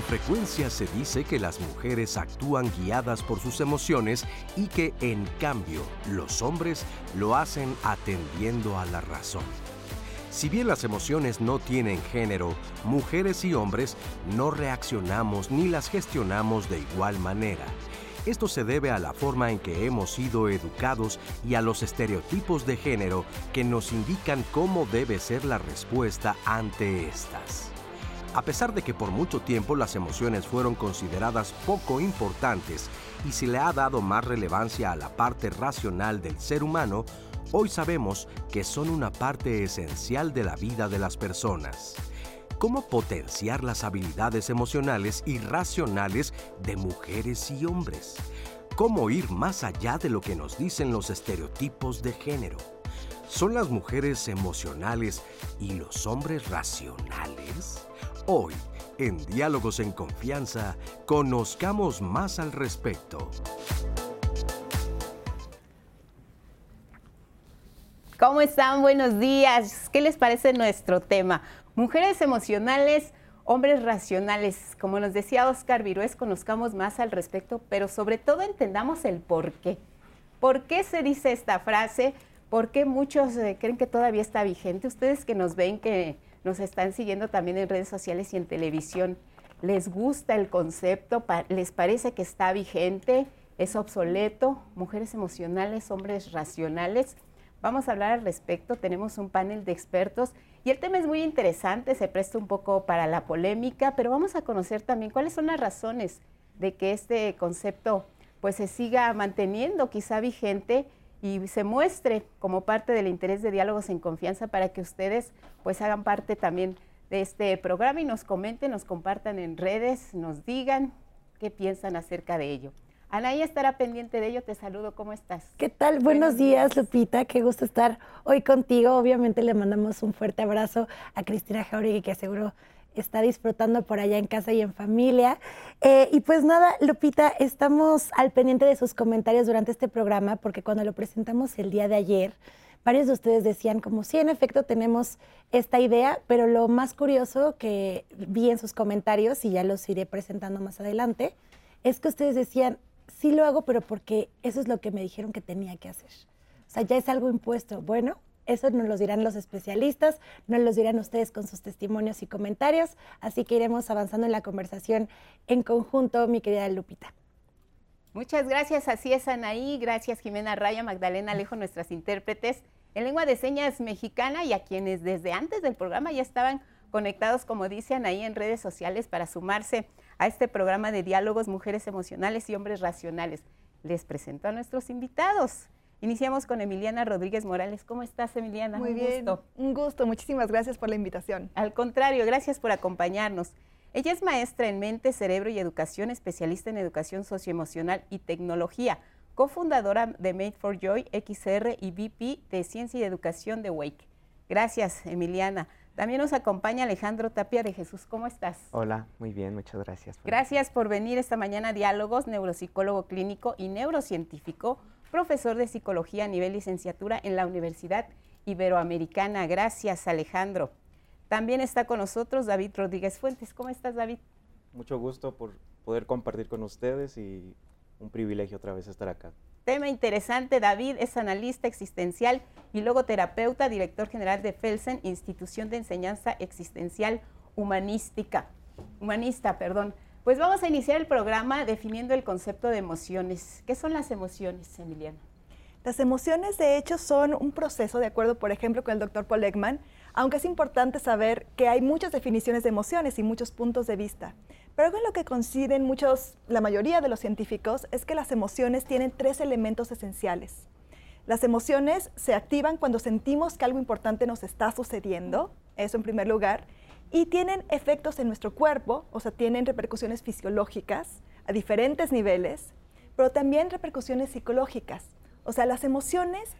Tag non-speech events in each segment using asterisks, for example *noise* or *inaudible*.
Con frecuencia se dice que las mujeres actúan guiadas por sus emociones y que en cambio los hombres lo hacen atendiendo a la razón. Si bien las emociones no tienen género, mujeres y hombres no reaccionamos ni las gestionamos de igual manera. Esto se debe a la forma en que hemos sido educados y a los estereotipos de género que nos indican cómo debe ser la respuesta ante estas. A pesar de que por mucho tiempo las emociones fueron consideradas poco importantes y se le ha dado más relevancia a la parte racional del ser humano, hoy sabemos que son una parte esencial de la vida de las personas cómo potenciar las habilidades emocionales y racionales de mujeres y hombres, cómo ir más allá de lo que nos dicen los estereotipos de género. ¿Son las mujeres emocionales y los hombres racionales? Hoy, en Diálogos en Confianza, conozcamos más al respecto. ¿Cómo están? Buenos días. ¿Qué les parece nuestro tema? Mujeres emocionales, hombres racionales. Como nos decía Oscar Virués, conozcamos más al respecto, pero sobre todo entendamos el por qué. ¿Por qué se dice esta frase? ¿Por qué muchos eh, creen que todavía está vigente? Ustedes que nos ven, que nos están siguiendo también en redes sociales y en televisión, ¿les gusta el concepto? ¿Les parece que está vigente? ¿Es obsoleto? Mujeres emocionales, hombres racionales. Vamos a hablar al respecto. Tenemos un panel de expertos y el tema es muy interesante, se presta un poco para la polémica, pero vamos a conocer también cuáles son las razones de que este concepto pues se siga manteniendo quizá vigente y se muestre como parte del interés de diálogos en confianza para que ustedes pues hagan parte también de este programa y nos comenten, nos compartan en redes, nos digan qué piensan acerca de ello. Anaí estará pendiente de ello. Te saludo. ¿Cómo estás? ¿Qué tal? Buenos, días, Lupita. Qué gusto estar hoy contigo. Obviamente le mandamos un fuerte abrazo a Cristina Jauregui, que seguro está disfrutando por allá en casa y en familia. Eh, y pues nada, Lupita, estamos al pendiente de sus comentarios durante este programa, porque cuando lo presentamos el día de ayer, varios de ustedes decían como sí, en efecto tenemos esta idea, pero lo más curioso que vi en sus comentarios, y ya los iré presentando más adelante, es que ustedes decían, sí lo hago, pero porque eso es lo que me dijeron que tenía que hacer. O sea, ya es algo impuesto. Bueno, eso nos lo dirán los especialistas, nos lo dirán ustedes con sus testimonios y comentarios, así que iremos avanzando en la conversación en conjunto, mi querida Lupita. Muchas gracias, así es Anaí, gracias Jimena Raya, Magdalena Alejo, nuestras intérpretes en lengua de señas mexicana y a quienes desde antes del programa ya estaban conectados, como dicen ahí en redes sociales, para sumarse a este programa de diálogos Mujeres Emocionales y Hombres Racionales. Les presento a nuestros invitados. Iniciamos con Emiliana Rodríguez Morales. ¿Cómo estás, Emiliana? Muy bien. Un gusto. Muchísimas gracias por la invitación. Al contrario, gracias por acompañarnos. Ella es maestra en mente, cerebro y educación, especialista en educación socioemocional y tecnología, cofundadora de Made for Joy, XR y VP de Ciencia y Educación de Wake. Gracias, Emiliana. También nos acompaña Alejandro Tapia de Jesús. ¿Cómo estás? Hola, muy bien, muchas gracias. gracias por venir esta mañana a Diálogos, neuropsicólogo clínico y neurocientífico, profesor de psicología a nivel licenciatura en la Universidad Iberoamericana. Gracias, Alejandro. También está con nosotros David Rodríguez Fuentes. ¿Cómo estás, David? Mucho gusto por poder compartir con ustedes y un privilegio otra vez estar acá. Tema interesante, David es analista existencial y logoterapeuta, director general de Felsen, Institución de Enseñanza Existencial Humanística. Humanista, perdón. Pues vamos a iniciar el programa definiendo el concepto de emociones. ¿Qué son las emociones, Emiliano? Las emociones, de hecho, son un proceso, de acuerdo, por ejemplo, con el doctor Paul Ekman, aunque es importante saber que hay muchas definiciones de emociones y muchos puntos de vista. Pero algo en lo que coinciden muchos, la mayoría de los científicos, es que las emociones tienen tres elementos esenciales. Las emociones se activan cuando sentimos que algo importante nos está sucediendo, eso en primer lugar, y tienen efectos en nuestro cuerpo, o sea, tienen repercusiones fisiológicas a diferentes niveles, pero también repercusiones psicológicas. O sea, las emociones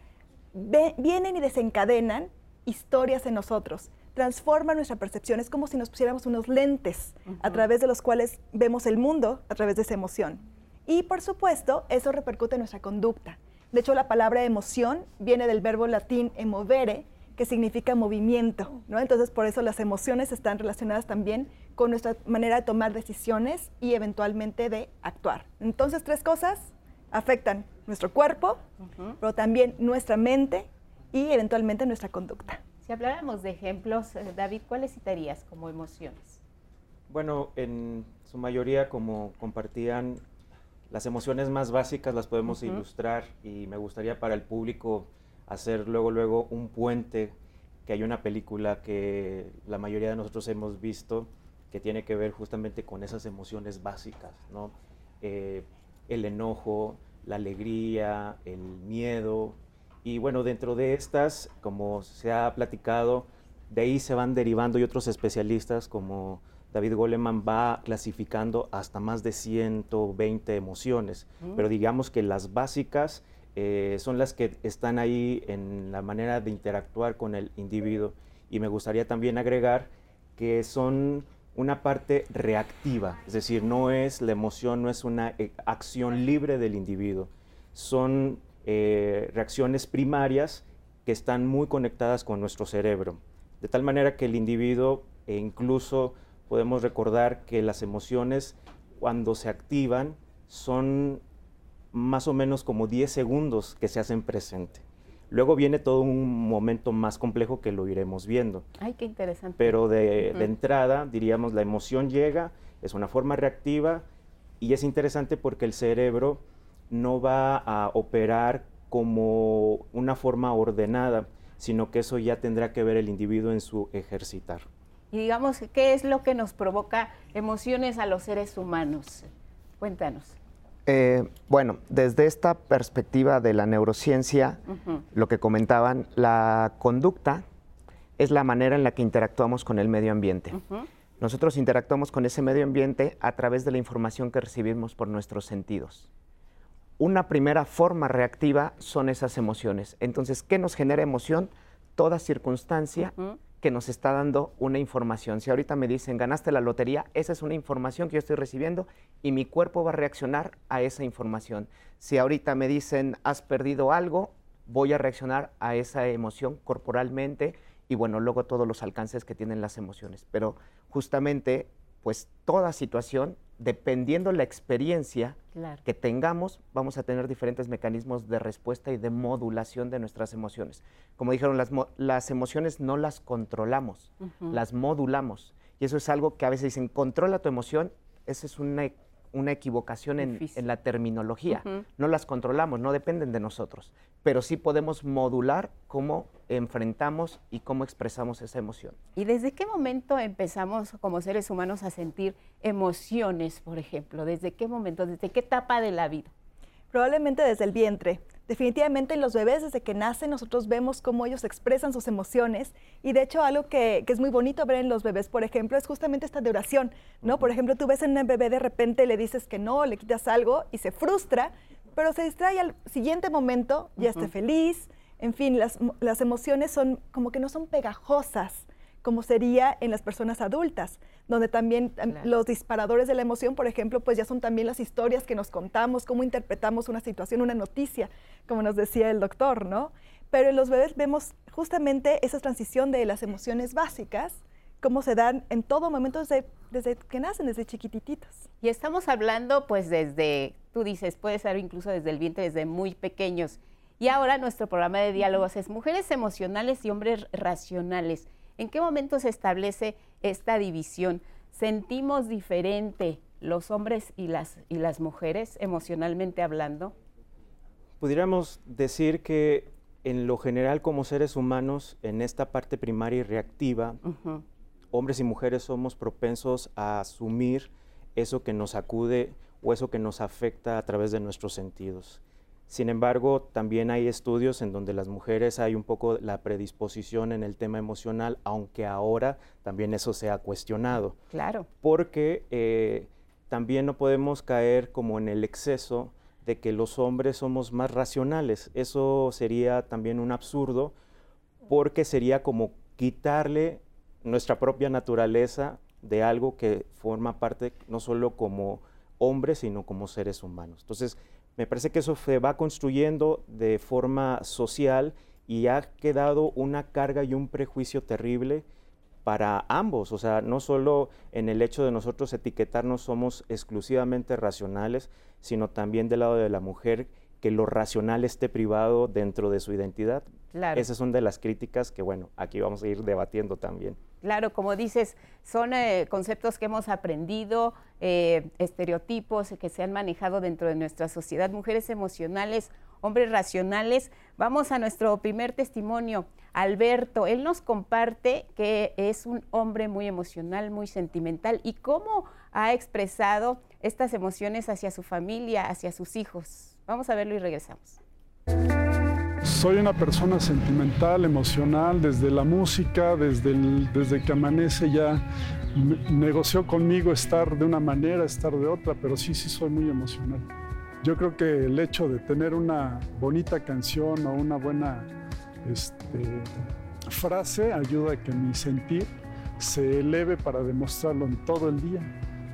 vienen y desencadenan historias en nosotros, transforman nuestra percepción. Es como si nos pusiéramos unos lentes a través de los cuales vemos el mundo a través de esa emoción. Y por supuesto, eso repercute en nuestra conducta. De hecho, la palabra emoción viene del verbo latín emovere, que significa movimiento, ¿no? Entonces, por eso las emociones están relacionadas también con nuestra manera de tomar decisiones y eventualmente de actuar. Entonces, tres cosas afectan nuestro cuerpo, pero también nuestra mente y eventualmente nuestra conducta. Si habláramos de ejemplos, eh, David, ¿cuáles citarías como emociones? Bueno, en su mayoría, como compartían, las emociones más básicas las podemos ilustrar y me gustaría para el público hacer luego, luego un puente, que hay una película que la mayoría de nosotros hemos visto que tiene que ver justamente con esas emociones básicas, ¿no? Eh, el enojo, la alegría, el miedo. Y bueno, dentro de estas, como se ha platicado, de ahí se van derivando y otros especialistas como David Goleman va clasificando hasta más de 120 emociones, mm. pero digamos que las básicas eh, son las que están ahí en la manera de interactuar con el individuo. Y me gustaría también agregar que son una parte reactiva, es decir, no es la emoción, no es una eh, acción libre del individuo, son eh, reacciones primarias que están muy conectadas con nuestro cerebro, de tal manera que el individuo, e incluso podemos recordar que las emociones cuando se activan son más o menos como 10 segundos que se hacen presente. Luego viene todo un momento más complejo que lo iremos viendo. Ay, qué interesante. Pero de, entrada, diríamos, la emoción llega, es una forma reactiva y es interesante porque el cerebro no va a operar como una forma ordenada, sino que eso ya tendrá que ver el individuo en su ejercitar. Y digamos, ¿qué es lo que nos provoca emociones a los seres humanos? Cuéntanos. Eh, bueno, desde esta perspectiva de la neurociencia, lo que comentaban, la conducta es la manera en la que interactuamos con el medio ambiente. Nosotros interactuamos con ese medio ambiente a través de la información que recibimos por nuestros sentidos. Una primera forma reactiva son esas emociones. Entonces, ¿qué nos genera emoción? Toda circunstancia que nos está dando una información. Si ahorita me dicen, ganaste la lotería, esa es una información que yo estoy recibiendo y mi cuerpo va a reaccionar a esa información. Si ahorita me dicen, has perdido algo, voy a reaccionar a esa emoción corporalmente y bueno, luego todos los alcances que tienen las emociones. Pero justamente, pues toda situación dependiendo la experiencia que tengamos, vamos a tener diferentes mecanismos de respuesta y de modulación de nuestras emociones. Como dijeron, las, emociones no las controlamos, las modulamos. Y eso es algo que a veces dicen, controla tu emoción, esa es una una equivocación en, la terminología. No las controlamos, no dependen de nosotros, pero sí podemos modular cómo enfrentamos y cómo expresamos esa emoción. ¿Y desde qué momento empezamos como seres humanos a sentir emociones, por ejemplo? ¿Desde qué momento? ¿Desde qué etapa de la vida? Probablemente desde el vientre. Definitivamente en los bebés desde que nacen nosotros vemos cómo ellos expresan sus emociones y de hecho algo que, es muy bonito ver en los bebés, por ejemplo, es justamente esta duración, ¿no? Por ejemplo, tú ves en un bebé de repente le dices que no, le quitas algo y se frustra, pero se distrae al siguiente momento, ya esté feliz, en fin, las, las emociones son como que no son pegajosas, como sería en las personas adultas, donde también los disparadores de la emoción, por ejemplo, pues ya son también las historias que nos contamos, cómo interpretamos una situación, una noticia, como nos decía el doctor, ¿no? Pero en los bebés vemos justamente esa transición de las emociones básicas, cómo se dan en todo momento desde, desde que nacen, desde chiquitititos. Y estamos hablando pues desde, tú dices, puede ser incluso desde el vientre, desde muy pequeños. Y ahora nuestro programa de diálogos es mujeres emocionales y hombres racionales. ¿En qué momento se establece esta división? ¿Sentimos diferente los hombres y las, y las mujeres emocionalmente hablando? Pudiéramos decir que en lo general como seres humanos, en esta parte primaria y reactiva, hombres y mujeres somos propensos a asumir eso que nos acude o eso que nos afecta a través de nuestros sentidos. Sin embargo, también hay estudios en donde las mujeres hay un poco la predisposición en el tema emocional, aunque ahora también eso se ha cuestionado. Claro. Porque eh, también no podemos caer como en el exceso de que los hombres somos más racionales. Eso sería también un absurdo porque sería como quitarle nuestra propia naturaleza de algo que forma parte no solo como hombres, sino como seres humanos. Entonces, me parece que eso se va construyendo de forma social y ha quedado una carga y un prejuicio terrible para ambos, o sea, no solo en el hecho de nosotros etiquetarnos somos exclusivamente racionales, sino también del lado de la mujer que lo racional esté privado dentro de su identidad. Claro. Esas son de las críticas que, bueno, aquí vamos a ir debatiendo también. Claro, como dices, son eh, conceptos que hemos aprendido, eh, estereotipos que se han manejado dentro de nuestra sociedad, mujeres emocionales, hombres racionales. Vamos a nuestro primer testimonio. Alberto, él nos comparte que es un hombre muy emocional, muy sentimental y cómo ha expresado estas emociones hacia su familia, hacia sus hijos. Vamos a verlo y regresamos. Soy una persona sentimental, emocional, desde la música, desde, desde que amanece ya negoció conmigo estar de una manera, estar de otra, pero sí, sí soy muy emocional. Yo creo que el hecho de tener una bonita canción o una buena este, frase ayuda a que mi sentir se eleve para demostrarlo en todo el día.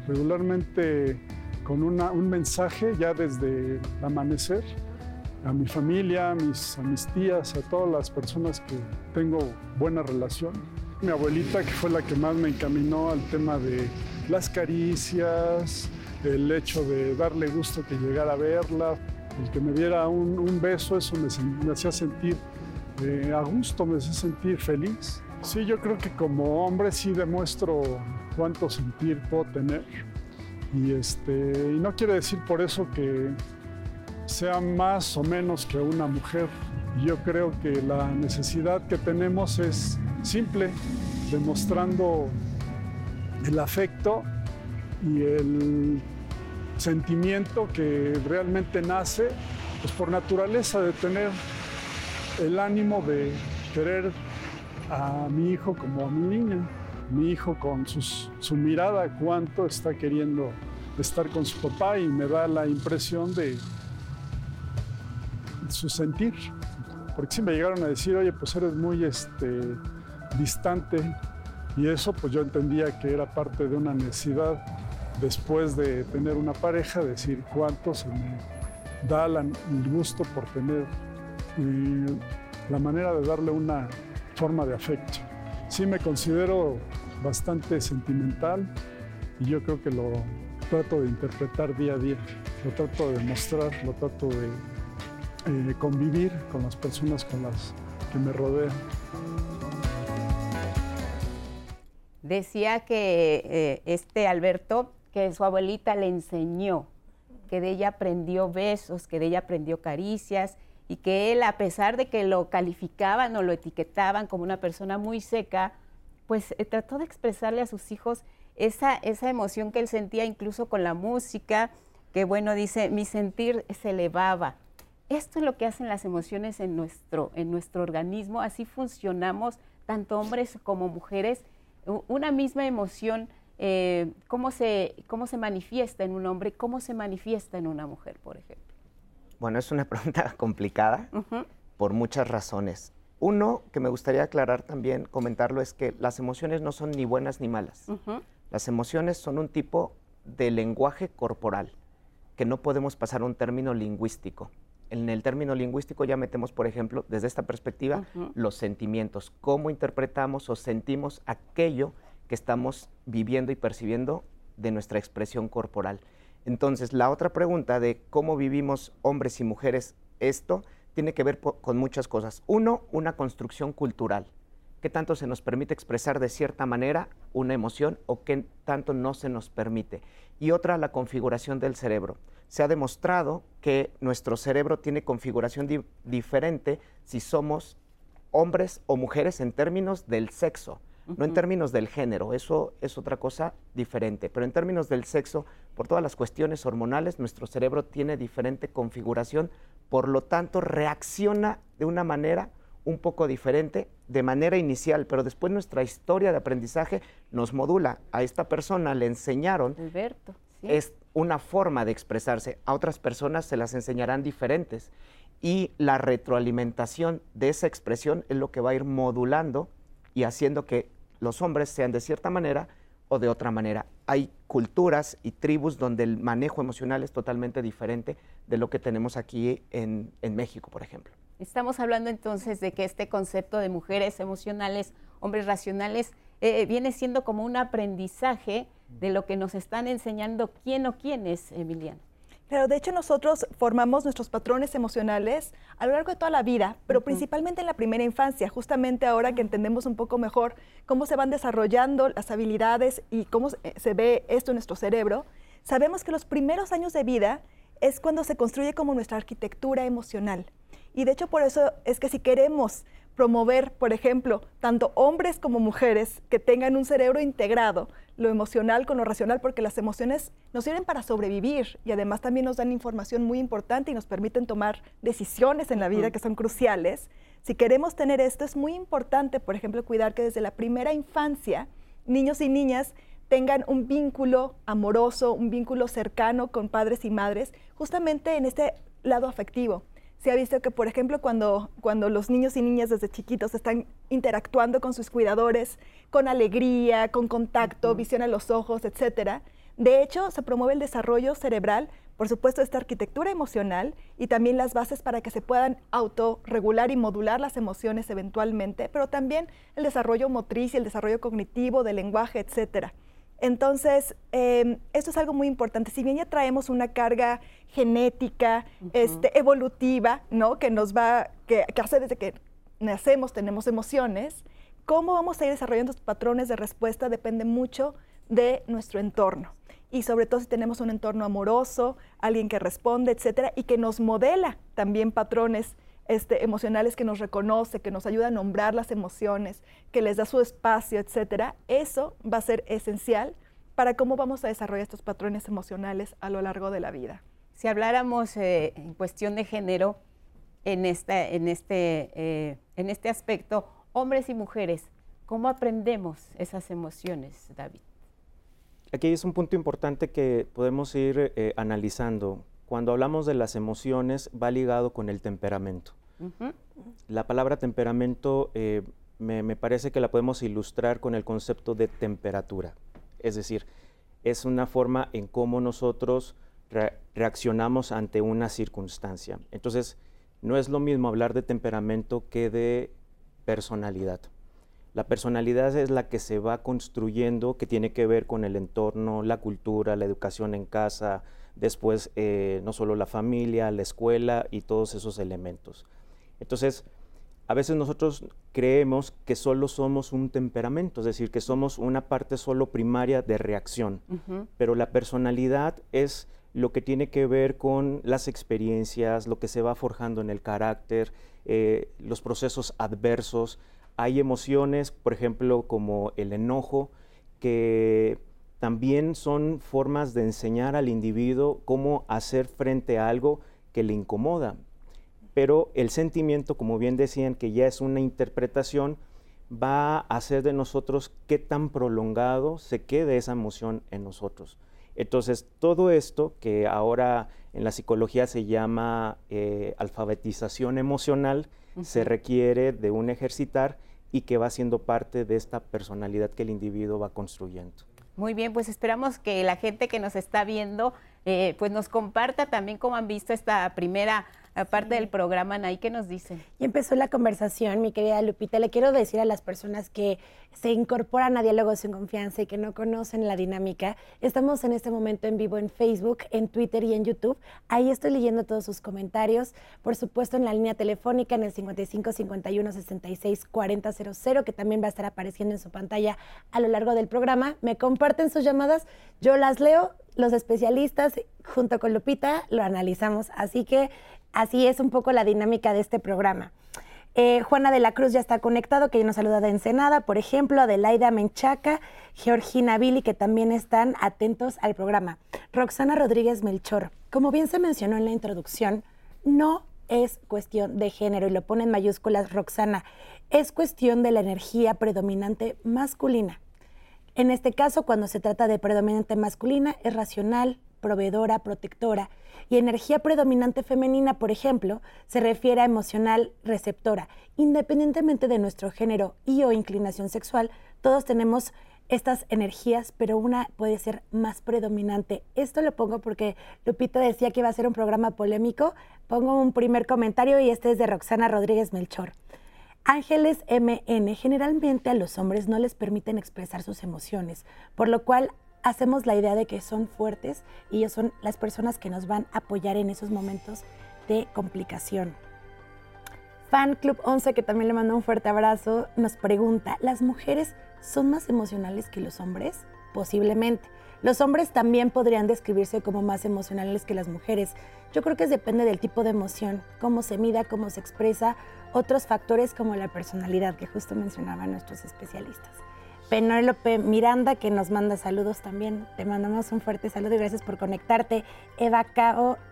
Regularmente con un mensaje ya desde amanecer a mi familia, a mis, a tías, a todas las personas que tengo buena relación. Mi abuelita, que fue la que más me encaminó al tema de las caricias, el hecho de darle gusto que llegara a verla, el que me diera un, beso, eso me, hacía sentir eh, a gusto, me hacía sentir feliz. Sí, yo creo que como hombre sí demuestro cuánto sentir puedo tener. Y, este, y no quiere decir por eso que sea más o menos que una mujer. Yo creo que la necesidad que tenemos es simple, demostrando el afecto y el sentimiento que realmente nace pues por naturaleza de tener el ánimo de querer a mi hijo como a mi niña, mi hijo con su mirada cuánto está queriendo estar con su papá y me da la impresión de su sentir, porque si me llegaron a decir, oye, pues eres muy este, distante, y eso pues yo entendía que era parte de una necesidad después de tener una pareja, decir cuánto se me da el gusto por tener la manera de darle una forma de afecto. Sí me considero bastante sentimental y yo creo que lo trato de interpretar día a día, lo trato de mostrar, lo trato de eh, convivir con las personas con las que me rodean. Decía que eh, este Alberto que su abuelita le enseñó, que de ella aprendió besos, que de ella aprendió caricias y que él, a pesar de que lo calificaban o lo etiquetaban como una persona muy seca, pues eh, trató de expresarle a sus hijos esa, esa emoción que él sentía incluso con la música, que bueno, dice, mi sentir se elevaba. Esto es lo que hacen las emociones en nuestro, en nuestro organismo, así funcionamos tanto hombres como mujeres. Una misma emoción eh, ¿cómo, se, ¿cómo se manifiesta en un hombre? ¿Cómo se manifiesta en una mujer, por ejemplo? Bueno, es una *laughs* pregunta complicada por muchas razones. Uno que me gustaría aclarar también, comentarlo, es que las emociones no son ni buenas ni malas. Las emociones son un tipo de lenguaje corporal que no podemos pasar a un término lingüístico. En el término lingüístico ya metemos, por ejemplo, desde esta perspectiva, los sentimientos, cómo interpretamos o sentimos aquello que estamos viviendo y percibiendo de nuestra expresión corporal. Entonces, la otra pregunta de cómo vivimos hombres y mujeres esto tiene que ver con muchas cosas. Uno, una construcción cultural. ¿Qué tanto se nos permite expresar de cierta manera una emoción o qué tanto no se nos permite? Y otra, la configuración del cerebro. Se ha demostrado que nuestro cerebro tiene configuración diferente si somos hombres o mujeres en términos del sexo no en términos del género, eso es otra cosa diferente, pero en términos del sexo, por todas las cuestiones hormonales, nuestro cerebro tiene diferente configuración, por lo tanto reacciona de una manera un poco diferente de manera inicial, pero después nuestra historia de aprendizaje nos modula. A esta persona le enseñaron, Alberto, es una forma de expresarse, a otras personas se las enseñarán diferentes y la retroalimentación de esa expresión es lo que va a ir modulando y haciendo que los hombres sean de cierta manera o de otra manera. Hay culturas y tribus donde el manejo emocional es totalmente diferente de lo que tenemos aquí en, México, por ejemplo. Estamos hablando entonces de que este concepto de mujeres emocionales, hombres racionales, eh, viene siendo como un aprendizaje de lo que nos están enseñando quién o quién es Emiliano. Claro, de hecho nosotros formamos nuestros patrones emocionales a lo largo de toda la vida, pero principalmente en la primera infancia, justamente ahora que entendemos un poco mejor cómo se van desarrollando las habilidades y cómo se ve esto en nuestro cerebro, sabemos que los primeros años de vida es cuando se construye como nuestra arquitectura emocional. Y de hecho por eso es que si queremos promover, por ejemplo, tanto hombres como mujeres que tengan un cerebro integrado, lo emocional con lo racional, porque las emociones nos sirven para sobrevivir y además también nos dan información muy importante y nos permiten tomar decisiones en la vida que son cruciales. Si queremos tener esto, es muy importante, por ejemplo, cuidar que desde la primera infancia niños y niñas tengan un vínculo amoroso, un vínculo cercano con padres y madres, justamente en este lado afectivo se ha visto que, por ejemplo, cuando, cuando los niños y niñas desde chiquitos están interactuando con sus cuidadores con alegría, con contacto, visión a los ojos, etcétera, de hecho, se promueve el desarrollo cerebral, por supuesto, esta arquitectura emocional y también las bases para que se puedan autorregular y modular las emociones eventualmente, pero también el desarrollo motriz y el desarrollo cognitivo, del lenguaje, etcétera. Entonces, em, esto es algo muy importante. Si bien ya traemos una carga genética, este, evolutiva, ¿no? Que nos va, que, hace desde que nacemos, tenemos emociones, cómo vamos a ir desarrollando estos patrones de respuesta depende mucho de nuestro entorno. Y sobre todo si tenemos un entorno amoroso, alguien que responde, etcétera, y que nos modela también patrones este, emocionales que nos reconoce, que nos ayuda a nombrar las emociones, que les da su espacio, etcétera, eso va a ser esencial para cómo vamos a desarrollar estos patrones emocionales a lo largo de la vida. Si habláramos eh, en cuestión de género, en, esta, en, este, eh, en este aspecto, hombres y mujeres, ¿cómo aprendemos esas emociones, David? Aquí es un punto importante que podemos ir eh, analizando cuando hablamos de las emociones va ligado con el temperamento. La palabra temperamento eh, me, parece que la podemos ilustrar con el concepto de temperatura. Es decir, es una forma en cómo nosotros reaccionamos ante una circunstancia. Entonces, no es lo mismo hablar de temperamento que de personalidad. La personalidad es la que se va construyendo, que tiene que ver con el entorno, la cultura, la educación en casa, después eh, no solo la familia, la escuela y todos esos elementos. Entonces, a veces nosotros creemos que solo somos un temperamento, es decir, que somos una parte solo primaria de reacción, pero la personalidad es lo que tiene que ver con las experiencias, lo que se va forjando en el carácter, eh, los procesos adversos. Hay emociones, por ejemplo, como el enojo, que también son formas de enseñar al individuo cómo hacer frente a algo que le incomoda. Pero el sentimiento, como bien decían, que ya es una interpretación, va a hacer de nosotros qué tan prolongado se quede esa emoción en nosotros. Entonces, todo esto que ahora en la psicología se llama eh, alfabetización emocional, se requiere de un ejercitar y que va siendo parte de esta personalidad que el individuo va construyendo. Muy bien, pues esperamos que la gente que nos está viendo eh, pues nos comparta también cómo han visto esta primera aparte del programa, Nay, ¿qué nos dicen? Y empezó la conversación, mi querida Lupita. Le quiero decir a las personas que se incorporan a Diálogos sin Confianza y que no conocen la dinámica, estamos en este momento en vivo en Facebook, en Twitter y en YouTube. Ahí estoy leyendo todos sus comentarios. Por supuesto, en la línea telefónica en el 55 51 66 40 00, que también va a estar apareciendo en su pantalla a lo largo del programa. Me comparten sus llamadas, yo las leo los especialistas junto con Lupita lo analizamos. Así que así es un poco la dinámica de este programa. Eh, Juana de la Cruz ya está conectado, que ya nos saluda de Ensenada, por ejemplo, Adelaida Menchaca, Georgina Billy, que también están atentos al programa. Roxana Rodríguez Melchor, como bien se mencionó en la introducción, no es cuestión de género, y lo pone en mayúsculas Roxana, es cuestión de la energía predominante masculina. En este caso, cuando se trata de predominante masculina, es racional, proveedora, protectora. Y energía predominante femenina, por ejemplo, se refiere a emocional, receptora. Independientemente de nuestro género y o inclinación sexual, todos tenemos estas energías, pero una puede ser más predominante. Esto lo pongo porque Lupita decía que iba a ser un programa polémico. Pongo un primer comentario y este es de Roxana Rodríguez Melchor. Ángeles MN generalmente a los hombres no les permiten expresar sus emociones, por lo cual hacemos la idea de que son fuertes y ellos son las personas que nos van a apoyar en esos momentos de complicación. Fan Club 11, que también le manda un fuerte abrazo, nos pregunta, ¿las mujeres son más emocionales que los hombres? Posiblemente. Los hombres también podrían describirse como más emocionales que las mujeres. Yo creo que depende del tipo de emoción, cómo se mida, cómo se expresa, otros factores como la personalidad que justo mencionaban nuestros especialistas. Penélope Miranda, que nos manda saludos también. Te mandamos un fuerte saludo y gracias por conectarte. Eva,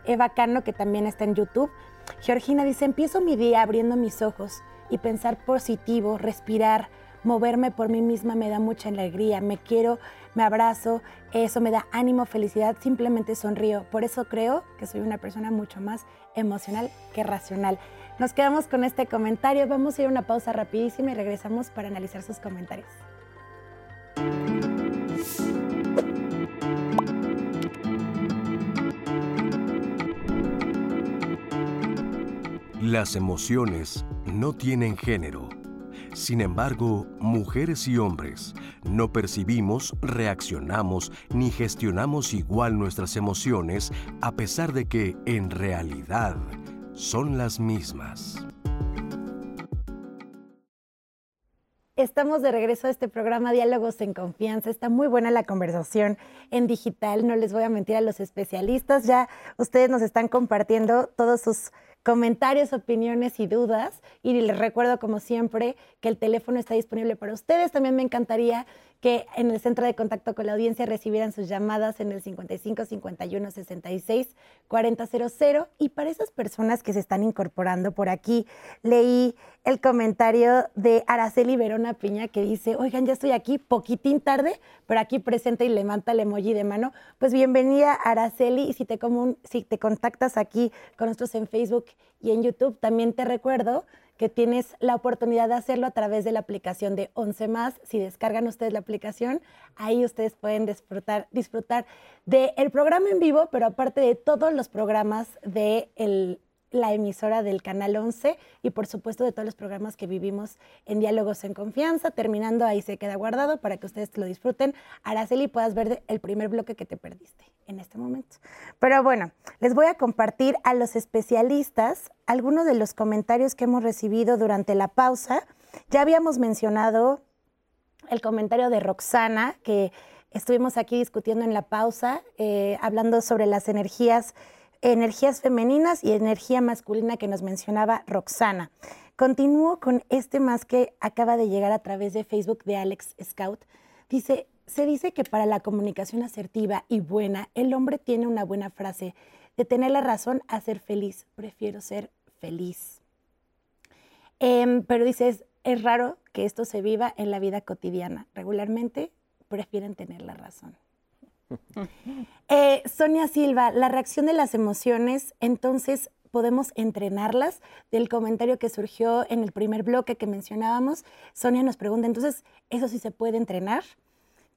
Eva Cano, que también está en YouTube. Georgina dice, empiezo mi día abriendo mis ojos y pensar positivo, respirar, moverme por mí misma me da mucha alegría. Me quiero, me abrazo, eso me da ánimo, felicidad, simplemente sonrío. Por eso creo que soy una persona mucho más emocional que racional. Nos quedamos con este comentario, vamos a ir a una pausa rapidísima y regresamos para analizar sus comentarios. Las emociones no tienen género. Sin embargo, mujeres y hombres no percibimos, reaccionamos ni gestionamos igual nuestras emociones a pesar de que, en realidad, son las mismas. Estamos de regreso a este programa Diálogos en Confianza. Está muy buena la conversación en digital. No les voy a mentir a los especialistas. Ya ustedes nos están compartiendo todos sus comentarios, opiniones y dudas. Y les recuerdo, como siempre, que el teléfono está disponible para ustedes. También me encantaría que en el centro de contacto con la audiencia recibieran sus llamadas en el 55 51 66 4000 y para esas personas que se están incorporando por aquí leí el comentario de Araceli Verona Piña que dice, "Oigan, ya estoy aquí poquitín tarde, pero aquí presente y levanta el emoji de mano." Pues bienvenida Araceli y si te si te contactas aquí con nosotros en Facebook y en YouTube, también te recuerdo que tienes la oportunidad de hacerlo a través de la aplicación de 11 más. Si descargan ustedes la aplicación, ahí ustedes pueden disfrutar, disfrutar del programa en vivo, pero aparte de todos los programas de el, la emisora del Canal 11 y por supuesto de todos los programas que vivimos en Diálogos en Confianza. Terminando, ahí se queda guardado para que ustedes lo disfruten. Araceli, puedas ver el primer bloque que te perdiste en este momento. Pero bueno, les voy a compartir a los especialistas algunos de los comentarios que hemos recibido durante la pausa. Ya habíamos mencionado el comentario de Roxana, que estuvimos aquí discutiendo en la pausa, eh, hablando sobre las energías energías femeninas y energía masculina que nos mencionaba Roxana. Continúo con este más que acaba de llegar a través de Facebook de Alex Scout. Dice, se dice que para la comunicación asertiva y buena, el hombre tiene una buena frase, de tener la razón a ser feliz. Prefiero ser feliz. Em, pero dice, es, es raro que esto se viva en la vida cotidiana. Regularmente prefieren tener la razón. *laughs* Eh, Sonia Silva, la reacción de las emociones, entonces podemos entrenarlas. Del comentario que surgió en el primer bloque que mencionábamos, Sonia nos pregunta, entonces, ¿eso sí se puede entrenar?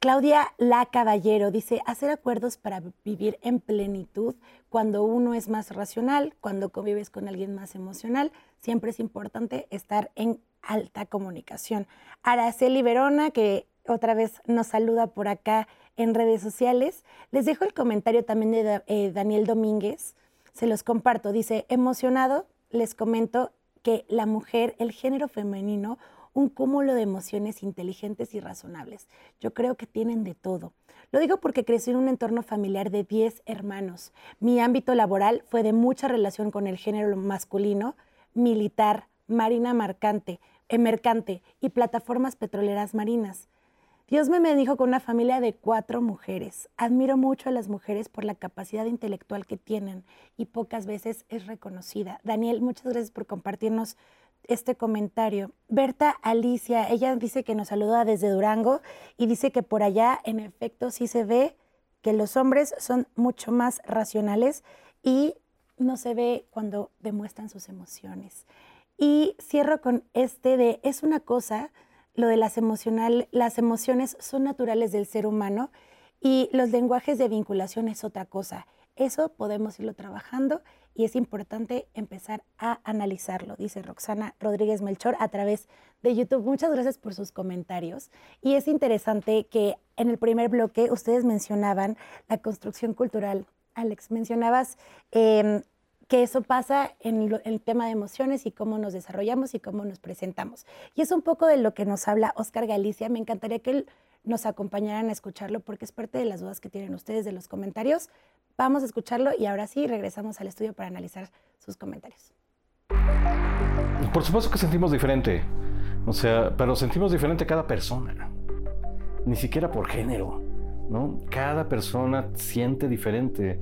Claudia La Caballero dice, hacer acuerdos para vivir en plenitud cuando uno es más racional, cuando convives con alguien más emocional, siempre es importante estar en alta comunicación. Araceli Verona, que otra vez nos saluda por acá en redes sociales. Les dejo el comentario también de eh, Daniel Domínguez, se los comparto. Dice, emocionado, les comento que la mujer, el género femenino, un cúmulo de emociones inteligentes y razonables. Yo creo que tienen de todo. Lo digo porque crecí en un entorno familiar de 10 hermanos. Mi ámbito laboral fue de mucha relación con el género masculino, militar, marina marcante, eh, mercante y plataformas petroleras marinas. Dios me bendijo con una familia de cuatro mujeres. Admiro mucho a las mujeres por la capacidad intelectual que tienen y pocas veces es reconocida. Daniel, muchas gracias por compartirnos este comentario. Berta Alicia, ella dice que nos saluda desde Durango y dice que por allá en efecto sí se ve que los hombres son mucho más racionales y no se ve cuando demuestran sus emociones. Y cierro con este de, es una cosa lo de las, emocional, las emociones son naturales del ser humano y los lenguajes de vinculación es otra cosa. Eso podemos irlo trabajando y es importante empezar a analizarlo, dice Roxana Rodríguez Melchor a través de YouTube. Muchas gracias por sus comentarios. Y es interesante que en el primer bloque ustedes mencionaban la construcción cultural. Alex, mencionabas em, que eso pasa en, el tema de emociones y cómo nos desarrollamos y cómo nos presentamos. Y es un poco de lo que nos habla Oscar Galicia. Me encantaría que él nos acompañaran a escucharlo porque es parte de las dudas que tienen ustedes de los comentarios. Vamos a escucharlo y ahora sí regresamos al estudio para analizar sus comentarios. Por supuesto que sentimos diferente, o sea, pero sentimos diferente cada persona, ni siquiera por género. ¿No? Cada persona siente diferente.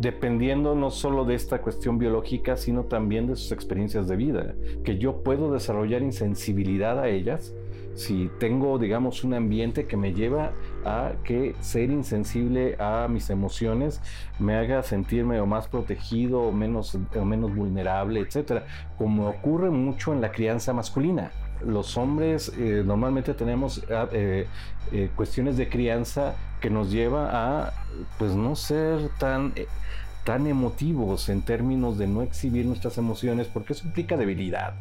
Dependiendo no solo de esta cuestión biológica, sino también de sus experiencias de vida, que yo puedo desarrollar insensibilidad a ellas si tengo, digamos, un ambiente que me lleva a que ser insensible a mis emociones me haga sentirme más protegido menos, o menos vulnerable, etcétera, como ocurre mucho en la crianza masculina los hombres eh, normalmente tenemos eh, eh, cuestiones de crianza que nos lleva a pues no ser tan tan emotivos en términos de no exhibir nuestras emociones porque eso implica debilidad.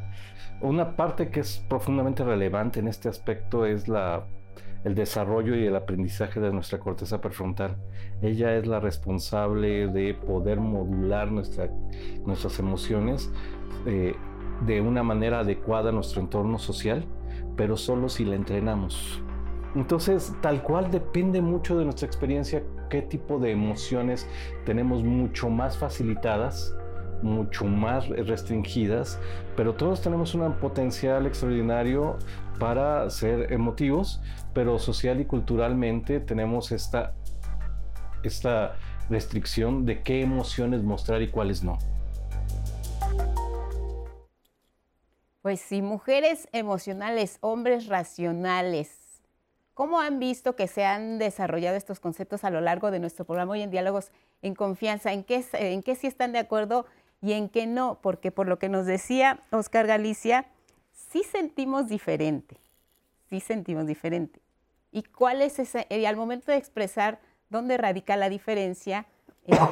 Una parte que es profundamente relevante en este aspecto es la, el desarrollo y el aprendizaje de nuestra corteza prefrontal. Ella es la responsable de poder modular nuestra, nuestras emociones de una manera adecuada a nuestro entorno social, pero solo si la entrenamos. Entonces, tal cual depende mucho de nuestra experiencia qué tipo de emociones tenemos mucho más facilitadas, mucho más restringidas, pero todos tenemos un potencial extraordinario para ser emotivos, pero social y culturalmente tenemos esta, esta restricción de qué emociones mostrar y cuáles no. Pues sí, mujeres emocionales, hombres racionales. ¿Cómo han visto que se han desarrollado estos conceptos a lo largo de nuestro programa hoy en Diálogos en Confianza? ¿En qué, en qué sí están de acuerdo y en qué no? Porque por lo que nos decía Oscar Galicia, sí sentimos diferente, sí sentimos diferente. ¿Y cuál es ese, y al momento de expresar dónde radica la diferencia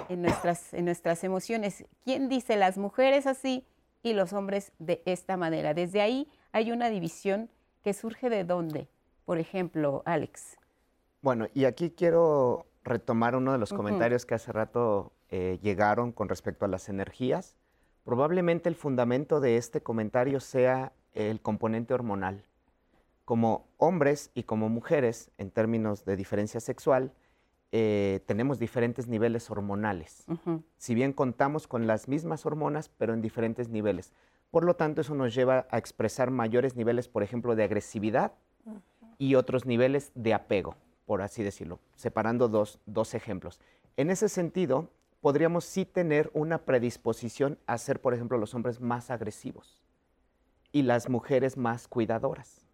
en, nuestras, en nuestras emociones? ¿Quién dice las mujeres así y los hombres de esta manera. Desde ahí hay una división que surge de dónde, por ejemplo, Alex. Bueno, y aquí quiero retomar uno de los comentarios que hace rato eh, llegaron con respecto a las energías. Probablemente el fundamento de este comentario sea el componente hormonal. Como hombres y como mujeres, en términos de diferencia sexual, eh, tenemos diferentes niveles hormonales. Si bien contamos con las mismas hormonas, pero en diferentes niveles. Por lo tanto, eso nos lleva a expresar mayores niveles, por ejemplo, de agresividad y otros niveles de apego, por así decirlo, separando dos, dos ejemplos. En ese sentido, podríamos sí tener una predisposición a ser, por ejemplo, los hombres más agresivos y las mujeres más cuidadoras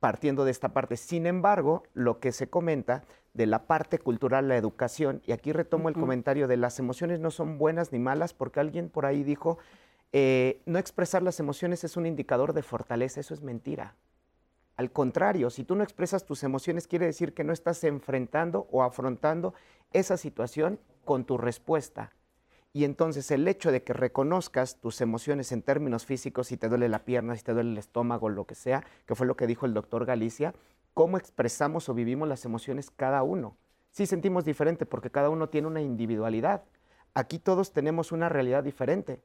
partiendo de esta parte. Sin embargo, lo que se comenta de la parte cultural, la educación, y aquí retomo el comentario de las emociones no son buenas ni malas, porque alguien por ahí dijo, eh, no expresar las emociones es un indicador de fortaleza, eso es mentira. Al contrario, si tú no expresas tus emociones, quiere decir que no estás enfrentando o afrontando esa situación con tu respuesta. Y entonces el hecho de que reconozcas tus emociones en términos físicos, si te duele la pierna, si te duele el estómago, lo que sea, que fue lo que dijo el doctor Galicia, cómo expresamos o vivimos las emociones cada uno. Sí sentimos diferente porque cada uno tiene una individualidad. Aquí todos tenemos una realidad diferente.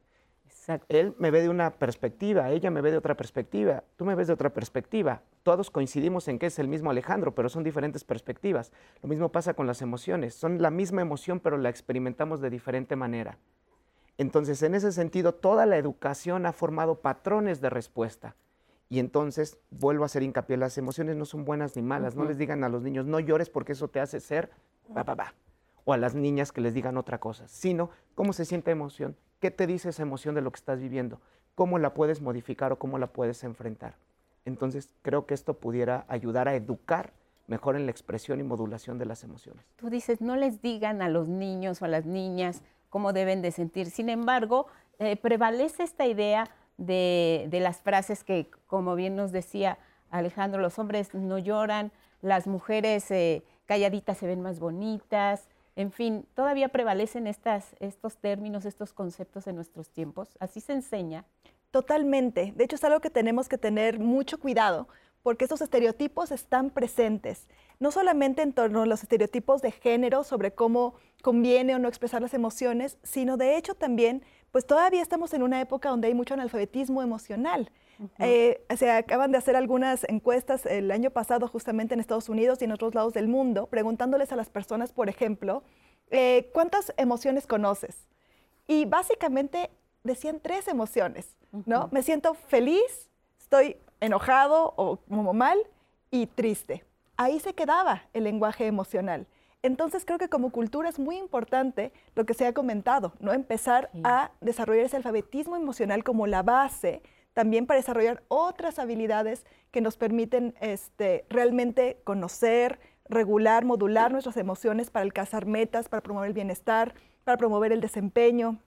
Él me ve de una perspectiva, ella me ve de otra perspectiva, tú me ves de otra perspectiva. Todos coincidimos en que es el mismo Alejandro, pero son diferentes perspectivas. Lo mismo pasa con las emociones. Son la misma emoción, pero la experimentamos de diferente manera. Entonces, en ese sentido, toda la educación ha formado patrones de respuesta. Y entonces, vuelvo a hacer hincapié, las emociones no son buenas ni malas. No les digan a los niños, no llores porque eso te hace ser, va, O a las niñas que les digan otra cosa, sino cómo se siente emoción, ¿Qué te dice esa emoción de lo que estás viviendo? ¿Cómo la puedes modificar o cómo la puedes enfrentar? Entonces, creo que esto pudiera ayudar a educar mejor en la expresión y modulación de las emociones. Tú dices, no les digan a los niños o a las niñas cómo deben de sentir. Sin embargo, eh, prevalece esta idea de, las frases que, como bien nos decía Alejandro, los hombres no lloran, las mujeres eh, calladitas se ven más bonitas, en fin, todavía prevalecen estas, estos términos, estos conceptos en nuestros tiempos. Así se enseña. Totalmente. De hecho, es algo que tenemos que tener mucho cuidado porque estos estereotipos están presentes, no solamente en torno a los estereotipos de género sobre cómo conviene o no expresar las emociones, sino de hecho también, pues todavía estamos en una época donde hay mucho analfabetismo emocional. Eh, se acaban de hacer algunas encuestas el año pasado justamente en Estados Unidos y en otros lados del mundo, preguntándoles a las personas, por ejemplo, eh, ¿cuántas emociones conoces? Y básicamente decían tres emociones, ¿no? Me siento feliz, estoy enojado o como mal y triste. Ahí se quedaba el lenguaje emocional. Entonces creo que como cultura es muy importante lo que se ha comentado, ¿no? Empezar a desarrollar ese alfabetismo emocional como la base también para desarrollar otras habilidades que nos permiten este, realmente conocer, regular, modular nuestras emociones para alcanzar metas, para promover el bienestar, para promover el desempeño,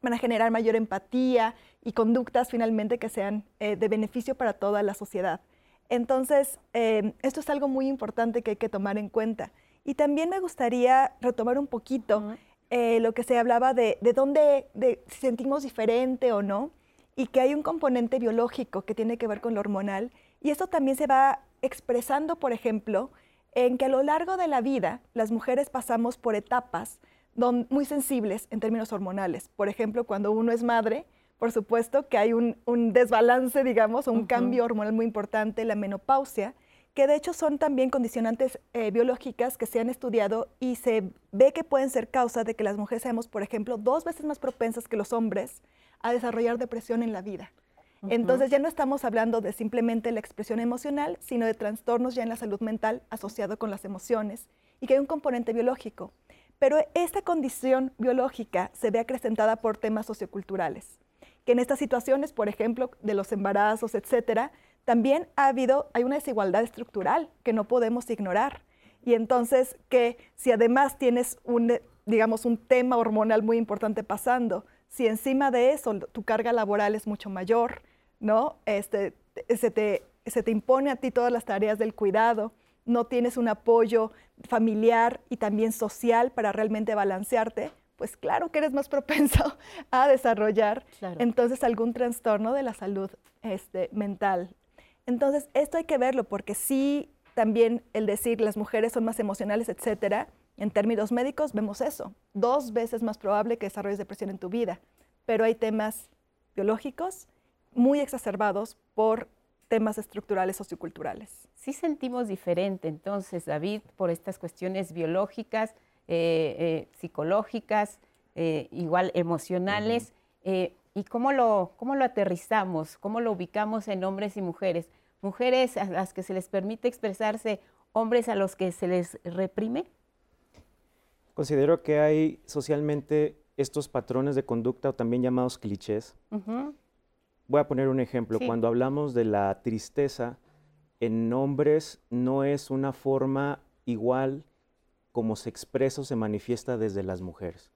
para generar mayor empatía y conductas finalmente que sean eh, de beneficio para toda la sociedad. Entonces, eh, esto es algo muy importante que hay que tomar en cuenta. Y también me gustaría retomar un poquito eh, lo que se hablaba de, de dónde de, si sentimos diferente o no y que hay un componente biológico que tiene que ver con lo hormonal y esto también se va expresando, por ejemplo, en que a lo largo de la vida las mujeres pasamos por etapas muy sensibles en términos hormonales. Por ejemplo, cuando uno es madre, por supuesto que hay un, desbalance, digamos, un cambio hormonal muy importante, la menopausia, que de hecho son también condicionantes eh, biológicas que se han estudiado y se ve que pueden ser causa de que las mujeres seamos, por ejemplo, dos veces más propensas que los hombres a desarrollar depresión en la vida. Entonces ya no estamos hablando de simplemente la expresión emocional, sino de trastornos ya en la salud mental asociado con las emociones y que hay un componente biológico. Pero esta condición biológica se ve acrecentada por temas socioculturales, que en estas situaciones, por ejemplo, de los embarazos, etcétera, también ha habido, hay una desigualdad estructural que no podemos ignorar. Y entonces que si además tienes un, digamos, un tema hormonal muy importante pasando, si encima de eso tu carga laboral es mucho mayor, ¿no? Este, se, te, se te impone a ti todas las tareas del cuidado, no tienes un apoyo familiar y también social para realmente balancearte, pues claro que eres más *laughs* propenso a desarrollar entonces algún trastorno de la salud este, mental. Entonces, esto hay que verlo porque sí, también el decir las mujeres son más emocionales, etcétera, en términos médicos vemos eso, dos veces más probable que desarrolles depresión en tu vida, pero hay temas biológicos muy exacerbados por temas estructurales socioculturales. Sí sentimos diferente entonces, David, por estas cuestiones biológicas, eh, eh, psicológicas, eh, igual emocionales. ¿Y cómo lo, cómo lo aterrizamos? ¿Cómo lo ubicamos en hombres y mujeres? Mujeres a las que se les permite expresarse, hombres a los que se les reprime. Considero que hay socialmente estos patrones de conducta, o también llamados clichés. Voy a poner un ejemplo. Cuando hablamos de la tristeza, en hombres no es una forma igual como se expresa o se manifiesta desde las mujeres.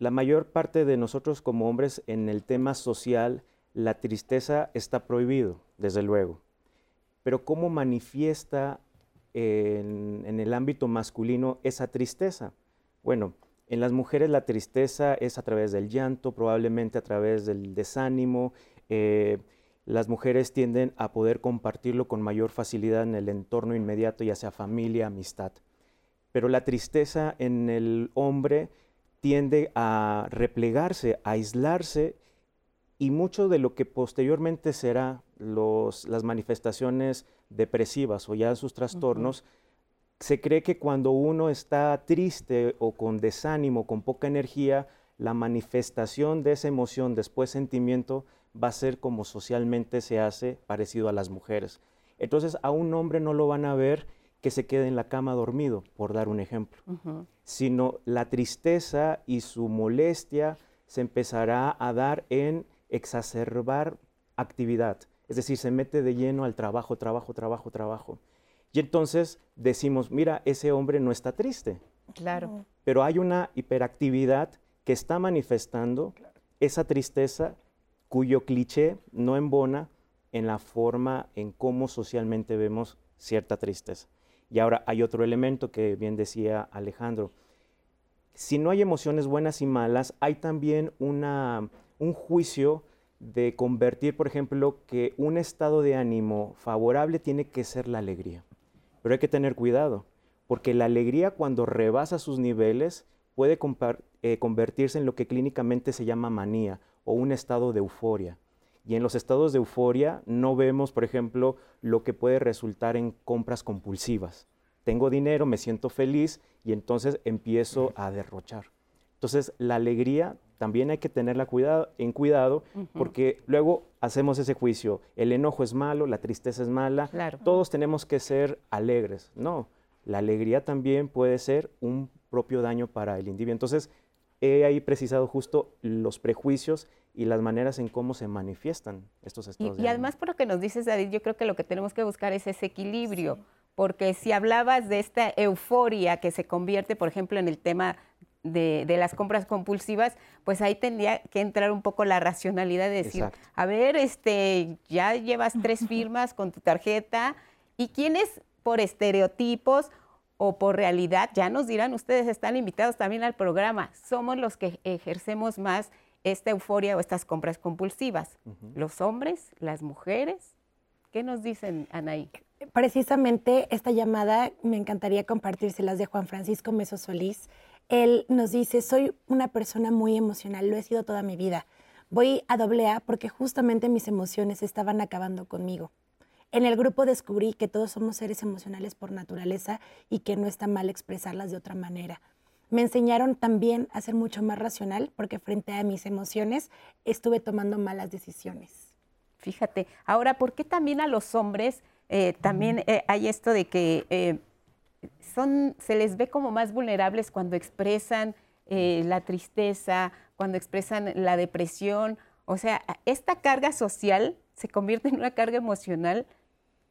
La mayor parte de nosotros como hombres en el tema social, la tristeza está prohibido, desde luego. Pero ¿cómo manifiesta en, el ámbito masculino esa tristeza? Bueno, en las mujeres la tristeza es a través del llanto, probablemente a través del desánimo. Eh, las mujeres tienden a poder compartirlo con mayor facilidad en el entorno inmediato, ya sea familia, amistad. Pero la tristeza en el hombre tiende a replegarse, a aislarse y mucho de lo que posteriormente será las manifestaciones depresivas o ya sus trastornos, se cree que cuando uno está triste o con desánimo, con poca energía, la manifestación de esa emoción, después sentimiento, va a ser como socialmente se hace, parecido a las mujeres. Entonces a un hombre no lo van a ver que se quede en la cama dormido, por dar un ejemplo, sino la tristeza y su molestia se empezará a dar en exacerbar actividad. Es decir, se mete de lleno al trabajo, trabajo, trabajo, trabajo. Y entonces decimos, mira, ese hombre no está triste. Claro. Pero hay una hiperactividad que está manifestando esa tristeza cuyo cliché no embona en la forma en cómo socialmente vemos cierta tristeza. Y ahora hay otro elemento que bien decía Alejandro. Si no hay emociones buenas y malas, hay también una, un juicio de convertir, por ejemplo, que un estado de ánimo favorable tiene que ser la alegría. Pero hay que tener cuidado, porque la alegría cuando rebasa sus niveles puede eh, convertirse en lo que clínicamente se llama manía o un estado de euforia. Y en los estados de euforia no vemos, por ejemplo, lo que puede resultar en compras compulsivas. Tengo dinero, me siento feliz y entonces empiezo a derrochar. Entonces, la alegría también hay que tenerla cuidado, en cuidado porque luego hacemos ese juicio. El enojo es malo, la tristeza es mala, todos tenemos que ser alegres. No, la alegría también puede ser un propio daño para el individuo. Entonces, he ahí precisado justo los prejuicios y las maneras en cómo se manifiestan estos estados. Y, y además, por lo que nos dices, David, yo creo que lo que tenemos que buscar es ese equilibrio, porque si hablabas de esta euforia que se convierte, por ejemplo, en el tema de, las compras compulsivas, pues ahí tendría que entrar un poco la racionalidad de decir, a ver, este, ya llevas tres *laughs* firmas con tu tarjeta y quiénes por estereotipos o por realidad, ya nos dirán, ustedes están invitados también al programa, somos los que ejercemos más esta euforia o estas compras compulsivas. ¿Los hombres? ¿Las mujeres? ¿Qué nos dicen, Anaí? Precisamente esta llamada me encantaría compartírselas de Juan Francisco Meso Solís. Él nos dice, soy una persona muy emocional, lo he sido toda mi vida. Voy a doble A porque justamente mis emociones estaban acabando conmigo. En el grupo descubrí que todos somos seres emocionales por naturaleza y que no está mal expresarlas de otra manera. Me enseñaron también a ser mucho más racional porque frente a mis emociones estuve tomando malas decisiones. Fíjate, ahora, ¿por qué también a los hombres eh, también eh, hay esto de que eh, son, se les ve como más vulnerables cuando expresan la tristeza, cuando expresan la depresión? O sea, esta carga social se convierte en una carga emocional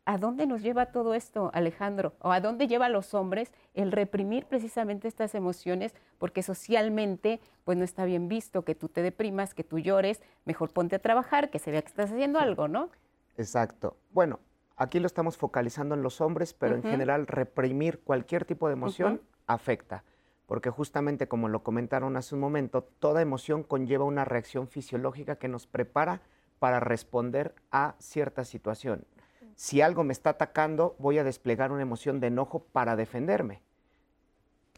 ¿A dónde nos lleva todo esto, Alejandro? ¿O a dónde lleva a los hombres el reprimir precisamente estas emociones? Porque socialmente, pues no está bien visto que tú te deprimas, que tú llores, mejor ponte a trabajar, que se vea que estás haciendo algo, ¿no? Exacto. Bueno, aquí lo estamos focalizando en los hombres, pero en general reprimir cualquier tipo de emoción afecta. Porque justamente como lo comentaron hace un momento, toda emoción conlleva una reacción fisiológica que nos prepara para responder a cierta situación si algo me está atacando, voy a desplegar una emoción de enojo para defenderme.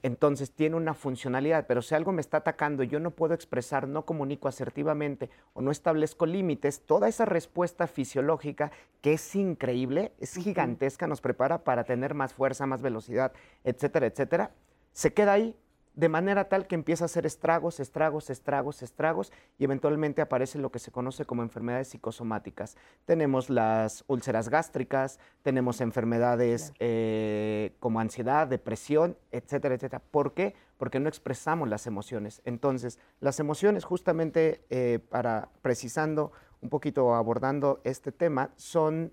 Entonces tiene una funcionalidad, pero si algo me está atacando y yo no puedo expresar, no comunico asertivamente o no establezco límites, toda esa respuesta fisiológica que es increíble, es gigantesca, nos prepara para tener más fuerza, más velocidad, etcétera, etcétera, se queda ahí de manera tal que empieza a hacer estragos, estragos, estragos, estragos y eventualmente aparece lo que se conoce como enfermedades psicosomáticas. Tenemos las úlceras gástricas, tenemos enfermedades eh, como ansiedad, depresión, etcétera, etcétera. ¿Por qué? Porque no expresamos las emociones. Entonces, las emociones, justamente eh, para precisando un poquito, abordando este tema, son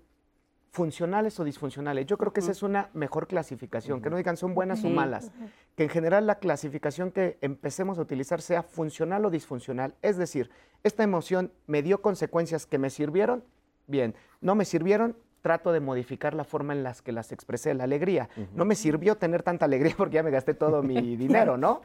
funcionales o disfuncionales. Yo creo que esa es una mejor clasificación, que no digan son buenas o malas, que en general la clasificación que empecemos a utilizar sea funcional o disfuncional. Es decir, esta emoción me dio consecuencias que me sirvieron, bien, no me sirvieron, trato de modificar la forma en la que las expresé, la alegría. No me sirvió tener tanta alegría porque ya me gasté todo mi *laughs* dinero, ¿no?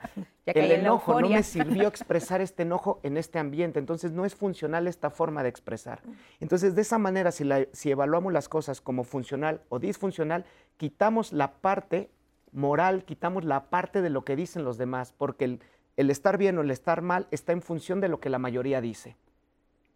El enojo, no me sirvió *laughs* expresar este enojo en este ambiente, entonces no es funcional esta forma de expresar. Entonces, de esa manera, si, si evaluamos las cosas como funcional o disfuncional, quitamos la parte moral, quitamos la parte de lo que dicen los demás, porque el, estar bien o el estar mal está en función de lo que la mayoría dice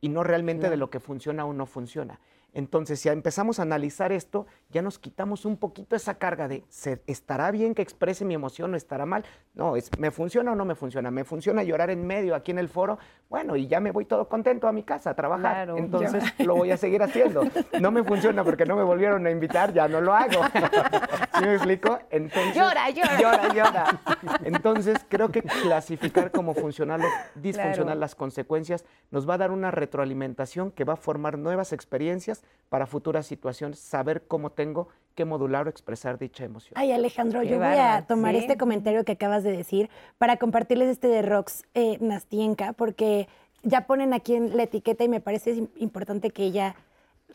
y no realmente de lo que funciona o no funciona. Entonces, si empezamos a analizar esto, ya nos quitamos un poquito esa carga de, ¿estará bien que exprese mi emoción o estará mal? No, es, ¿me funciona o no me funciona? ¿Me funciona llorar en medio aquí en el foro? Bueno, y ya me voy todo contento a mi casa a trabajar. Entonces, lo voy a seguir haciendo. No me funciona porque no me volvieron a invitar, ya no lo hago. *laughs* ¿Sí me explico? Entonces, llora, llora. Llora, llora. Entonces, creo que clasificar como funcional o disfuncional las consecuencias nos va a dar una retroalimentación que va a formar nuevas experiencias para futuras situaciones, saber cómo tengo que modular o expresar dicha emoción. Ay, Alejandro, yo voy a tomar este comentario que acabas de decir para compartirles este de Rox eh, Nastienka, porque ya ponen aquí en la etiqueta y me parece importante que ella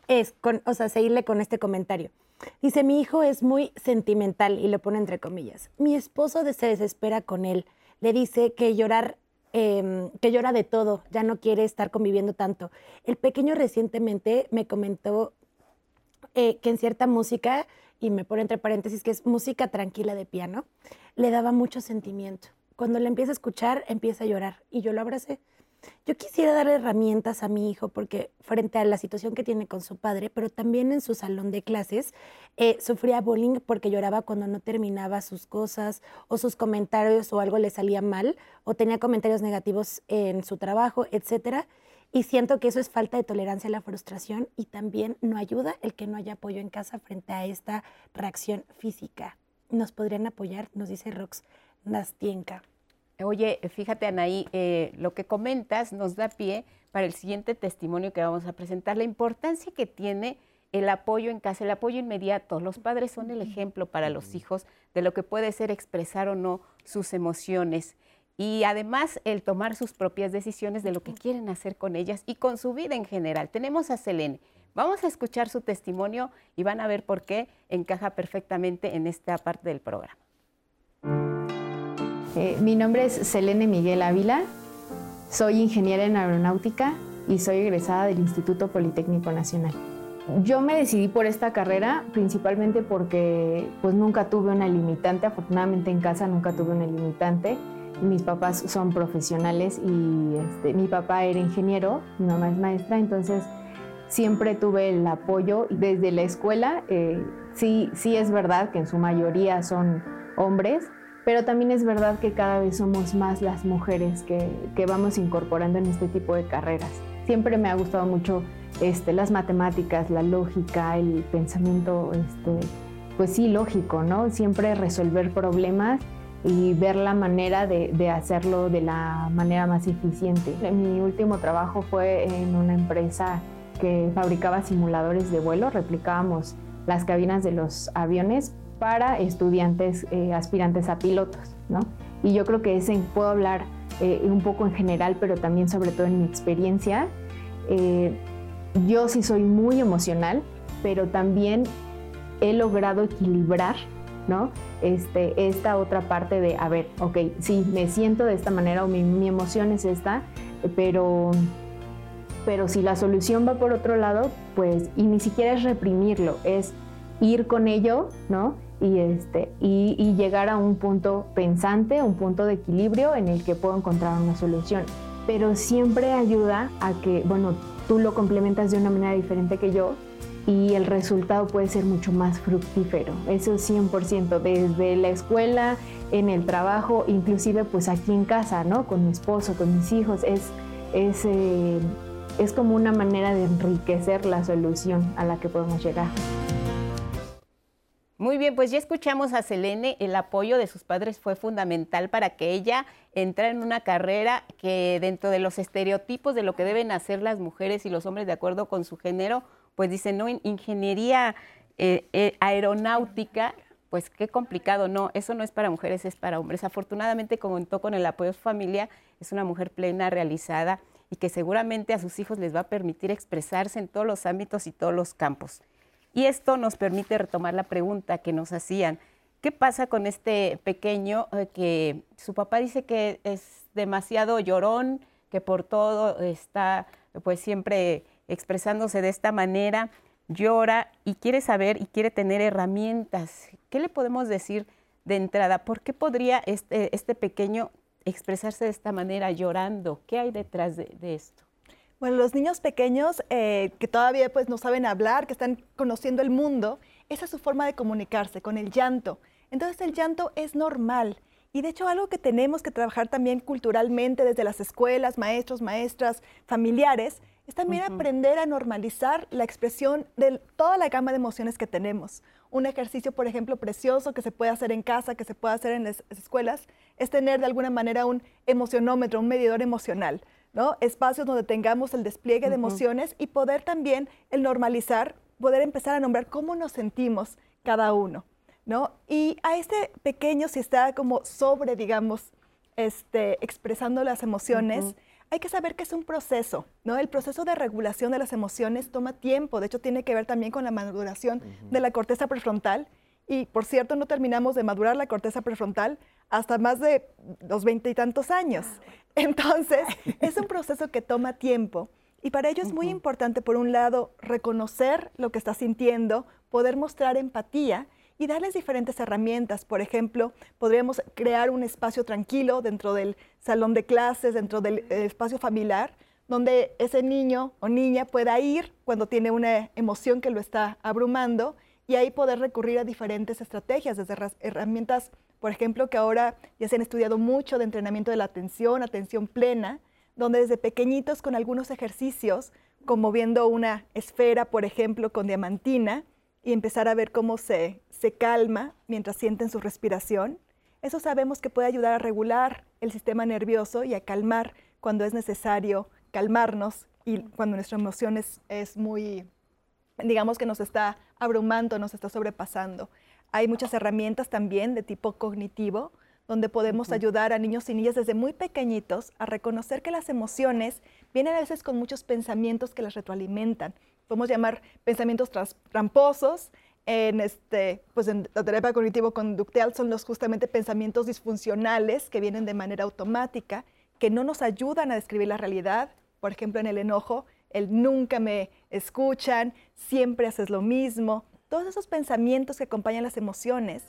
es, con, o sea, seguirle con este comentario. Dice, mi hijo es muy sentimental y lo pone entre comillas. Mi esposo se desespera con él. Le dice que llorar, em, que llora de todo, ya no quiere estar conviviendo tanto. El pequeño recientemente me comentó eh, que en cierta música, y me pone entre paréntesis que es música tranquila de piano, le daba mucho sentimiento. Cuando le empieza a escuchar, empieza a llorar y yo lo abracé. Yo quisiera darle herramientas a mi hijo porque frente a la situación que tiene con su padre, pero también en su salón de clases, eh, sufría bullying porque lloraba cuando no terminaba sus cosas o sus comentarios o algo le salía mal o tenía comentarios negativos en su trabajo, etcétera. Y siento que eso es falta de tolerancia a la frustración y también no ayuda el que no haya apoyo en casa frente a esta reacción física. ¿Nos podrían apoyar? Nos dice Rox Nastienka. Oye, fíjate Anaí, eh, lo que comentas nos da pie para el siguiente testimonio que vamos a presentar, la importancia que tiene el apoyo en casa, el apoyo inmediato. Los padres son el ejemplo para los hijos de lo que puede ser expresar o no sus emociones y además el tomar sus propias decisiones de lo que quieren hacer con ellas y con su vida en general. Tenemos a Selene. Vamos a escuchar su testimonio y van a ver por qué encaja perfectamente en esta parte del programa. Eh, mi nombre es Selene Miguel Ávila, soy ingeniera en aeronáutica y soy egresada del Instituto Politécnico Nacional. Yo me decidí por esta carrera principalmente porque pues nunca tuve una limitante, afortunadamente en casa nunca tuve una limitante. Mis papás son profesionales y este, mi papá era ingeniero, mi mamá es maestra, entonces siempre tuve el apoyo desde la escuela. Eh, sí, sí es verdad que en su mayoría son hombres, pero también es verdad que cada vez somos más las mujeres que, que vamos incorporando en este tipo de carreras. Siempre me ha gustado mucho este, las matemáticas, la lógica, el pensamiento, este, pues sí, lógico, ¿no? Siempre resolver problemas y ver la manera de, de, hacerlo de la manera más eficiente. Mi último trabajo fue en una empresa que fabricaba simuladores de vuelo, replicábamos las cabinas de los aviones para estudiantes eh, aspirantes a pilotos, ¿no? Y yo creo que ese, puedo hablar eh, un poco en general, pero también sobre todo en mi experiencia. Eh, yo sí soy muy emocional, pero también he logrado equilibrar ¿no? Este, esta otra parte de, a ver, ok, sí, me siento de esta manera o mi, mi, emoción es esta, pero, pero si la solución va por otro lado, pues, y ni siquiera es reprimirlo, es ir con ello, ¿no? y, este, y, llegar a un punto pensante, un punto de equilibrio en el que puedo encontrar una solución. Pero siempre ayuda a que, bueno, tú lo complementas de una manera diferente que yo y el resultado puede ser mucho más fructífero. Eso es 100%, desde la escuela, en el trabajo, inclusive pues aquí en casa, ¿no? Con mi esposo, con mis hijos, es, es, eh, es como una manera de enriquecer la solución a la que podemos llegar. Muy bien, pues ya escuchamos a Selene, el apoyo de sus padres fue fundamental para que ella entrara en una carrera que dentro de los estereotipos de lo que deben hacer las mujeres y los hombres de acuerdo con su género, pues dice, no, ingeniería eh, eh, aeronáutica, pues qué complicado, no, eso no es para mujeres, es para hombres. Afortunadamente contó con el apoyo de su familia, es una mujer plena, realizada y que seguramente a sus hijos les va a permitir expresarse en todos los ámbitos y todos los campos. Y esto nos permite retomar la pregunta que nos hacían. ¿Qué pasa con este pequeño eh, que su papá dice que es demasiado llorón, que por todo está pues siempre expresándose de esta manera, llora y quiere saber y quiere tener herramientas? ¿Qué le podemos decir de entrada? ¿Por qué podría este, este pequeño expresarse de esta manera llorando? ¿Qué hay detrás de esto? Bueno, los niños pequeños eh, que todavía pues no saben hablar, que están conociendo el mundo, esa es su forma de comunicarse, con el llanto. Entonces el llanto es normal. Y de hecho algo que tenemos que trabajar también culturalmente desde las escuelas, maestros, maestras, familiares, es también aprender a normalizar la expresión de toda la gama de emociones que tenemos. Un ejercicio, por ejemplo, precioso que se puede hacer en casa, que se puede hacer en las escuelas, es tener de alguna manera un emocionómetro, un medidor emocional. Espacios donde tengamos el despliegue de emociones y poder también el normalizar, poder empezar a nombrar cómo nos sentimos cada uno, ¿no? Y a este pequeño, si está como sobre, digamos, este, expresando las emociones, hay que saber que es un proceso, ¿no? El proceso de regulación de las emociones toma tiempo, de hecho tiene que ver también con la maduración de la corteza prefrontal. Y por cierto, no terminamos de madurar la corteza prefrontal hasta más de los veintitantos años. Ah, *laughs* Entonces, *laughs* es un proceso que toma tiempo. Y para ello es muy importante, por un lado, reconocer lo que está sintiendo, poder mostrar empatía y darles diferentes herramientas. Por ejemplo, podríamos crear un espacio tranquilo dentro del salón de clases, dentro del eh, espacio familiar, donde ese niño o niña pueda ir cuando tiene una emoción que lo está abrumando y ahí poder recurrir a diferentes estrategias, desde herramientas, por ejemplo, que ahora ya se han estudiado mucho de entrenamiento de la atención, atención plena, donde desde pequeñitos con algunos ejercicios, como viendo una esfera, por ejemplo, con diamantina, y empezar a ver cómo se, se calma mientras sienten su respiración. Eso sabemos que puede ayudar a regular el sistema nervioso y a calmar cuando es necesario calmarnos y cuando nuestra emoción es, es muy, digamos que nos está abrumando, nos está sobrepasando. Hay muchas herramientas también de tipo cognitivo donde podemos ayudar a niños y niñas desde muy pequeñitos a reconocer que las emociones vienen a veces con muchos pensamientos que las retroalimentan. Podemos llamar pensamientos tramposos. En, este, pues en la terapia cognitivo-conductual son los justamente pensamientos disfuncionales que vienen de manera automática, que no nos ayudan a describir la realidad. Por ejemplo, en el enojo, el nunca me escuchan, siempre haces lo mismo. Todos esos pensamientos que acompañan las emociones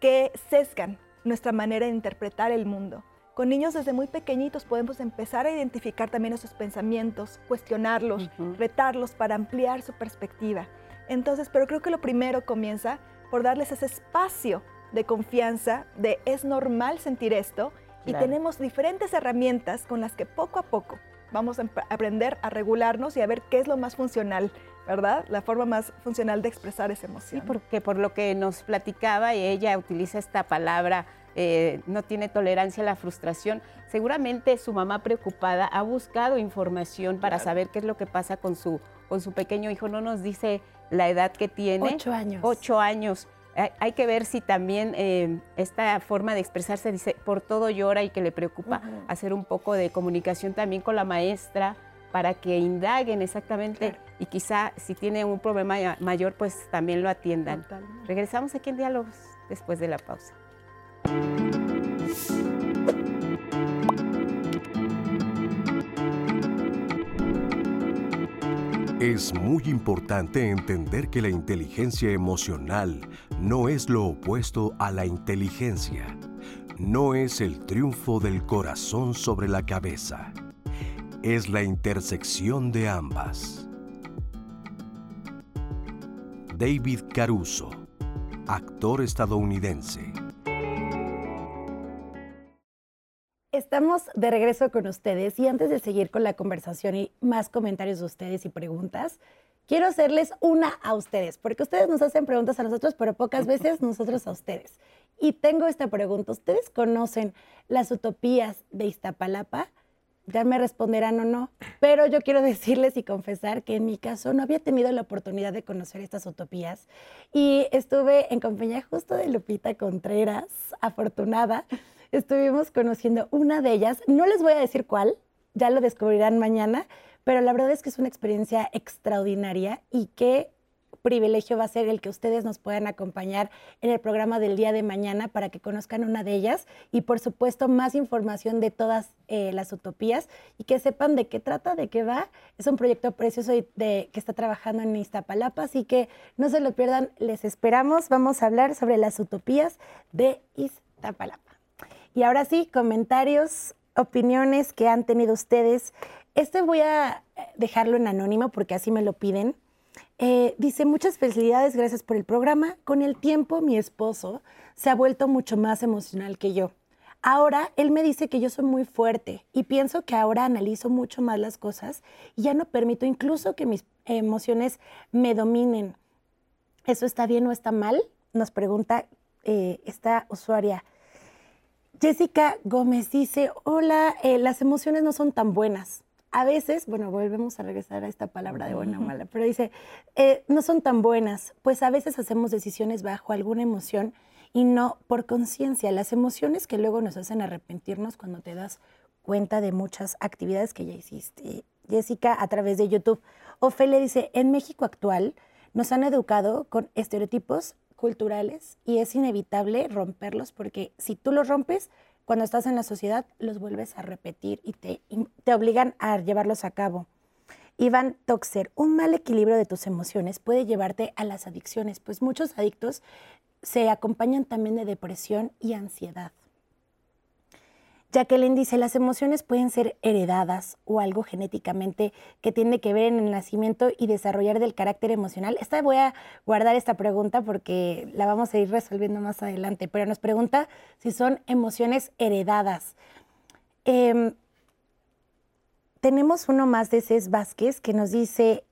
que sesgan nuestra manera de interpretar el mundo. Con niños desde muy pequeñitos podemos empezar a identificar también esos pensamientos, cuestionarlos, retarlos para ampliar su perspectiva. Entonces, pero creo que lo primero comienza por darles ese espacio de confianza, de es normal sentir esto, y tenemos diferentes herramientas con las que poco a poco vamos a aprender a regularnos y a ver qué es lo más funcional ¿verdad? La forma más funcional de expresar esa emoción. Sí, porque por lo que nos platicaba, y ella utiliza esta palabra, eh, no tiene tolerancia a la frustración, seguramente su mamá preocupada ha buscado información para saber qué es lo que pasa con su, con su pequeño hijo. No nos dice la edad que tiene. Ocho años. Ocho años. Hay, que ver si también eh, esta forma de expresarse dice por todo llora y que le preocupa hacer un poco de comunicación también con la maestra para que indaguen exactamente y quizá si tiene un problema mayor, pues también lo atiendan. Regresamos aquí en Diálogos después de la pausa. Es muy importante entender que la inteligencia emocional no es lo opuesto a la inteligencia. No es el triunfo del corazón sobre la cabeza es la intersección de ambas. David Caruso, actor estadounidense. Estamos de regreso con ustedes y antes de seguir con la conversación y más comentarios de ustedes y preguntas, quiero hacerles una a ustedes, porque ustedes nos hacen preguntas a nosotros, pero pocas veces nosotros a ustedes. Y tengo esta pregunta, ¿ustedes conocen las utopías de Iztapalapa? ya me responderán o no, pero yo quiero decirles y confesar que en mi caso no había tenido la oportunidad de conocer estas utopías y estuve en compañía justo de Lupita Contreras, afortunada, estuvimos conociendo una de ellas, no les voy a decir cuál, ya lo descubrirán mañana, pero la verdad es que es una experiencia extraordinaria y que privilegio va a ser el que ustedes nos puedan acompañar en el programa del día de mañana para que conozcan una de ellas y por supuesto más información de todas eh, las utopías y que sepan de qué trata, de qué va. Es un proyecto precioso de, que está trabajando en Iztapalapa, así que no se lo pierdan, les esperamos. Vamos a hablar sobre las utopías de Iztapalapa. Y ahora sí, comentarios, opiniones que han tenido ustedes. Este voy a dejarlo en anónimo porque así me lo piden. Eh, dice, muchas felicidades, gracias por el programa. Con el tiempo, mi esposo se ha vuelto mucho más emocional que yo. Ahora él me dice que yo soy muy fuerte y pienso que ahora analizo mucho más las cosas y ya no permito incluso que mis emociones me dominen. ¿Eso está bien o está mal? Nos pregunta eh, esta usuaria. Jessica Gómez dice, hola, eh, las emociones no son tan buenas a veces, bueno, volvemos a regresar a esta palabra de buena o mala, pero dice, eh, no son tan buenas, pues a veces hacemos decisiones bajo alguna emoción y no por conciencia. Las emociones que luego nos hacen arrepentirnos cuando te das cuenta de muchas actividades que ya hiciste. Jessica, a través de YouTube. Ofelia dice, en México actual nos han educado con estereotipos culturales y es inevitable romperlos porque si tú los rompes, cuando estás en la sociedad, los vuelves a repetir y te, te obligan a llevarlos a cabo. Iván Toxer, un mal equilibrio de tus emociones puede llevarte a las adicciones, pues muchos adictos se acompañan también de depresión y ansiedad. Jacqueline dice, las emociones pueden ser heredadas o algo genéticamente que tiene que ver en el nacimiento y desarrollar del carácter emocional. Esta voy a guardar esta pregunta porque la vamos a ir resolviendo más adelante, pero nos pregunta si son emociones heredadas. Em, tenemos uno más de Cés Vázquez que nos dice,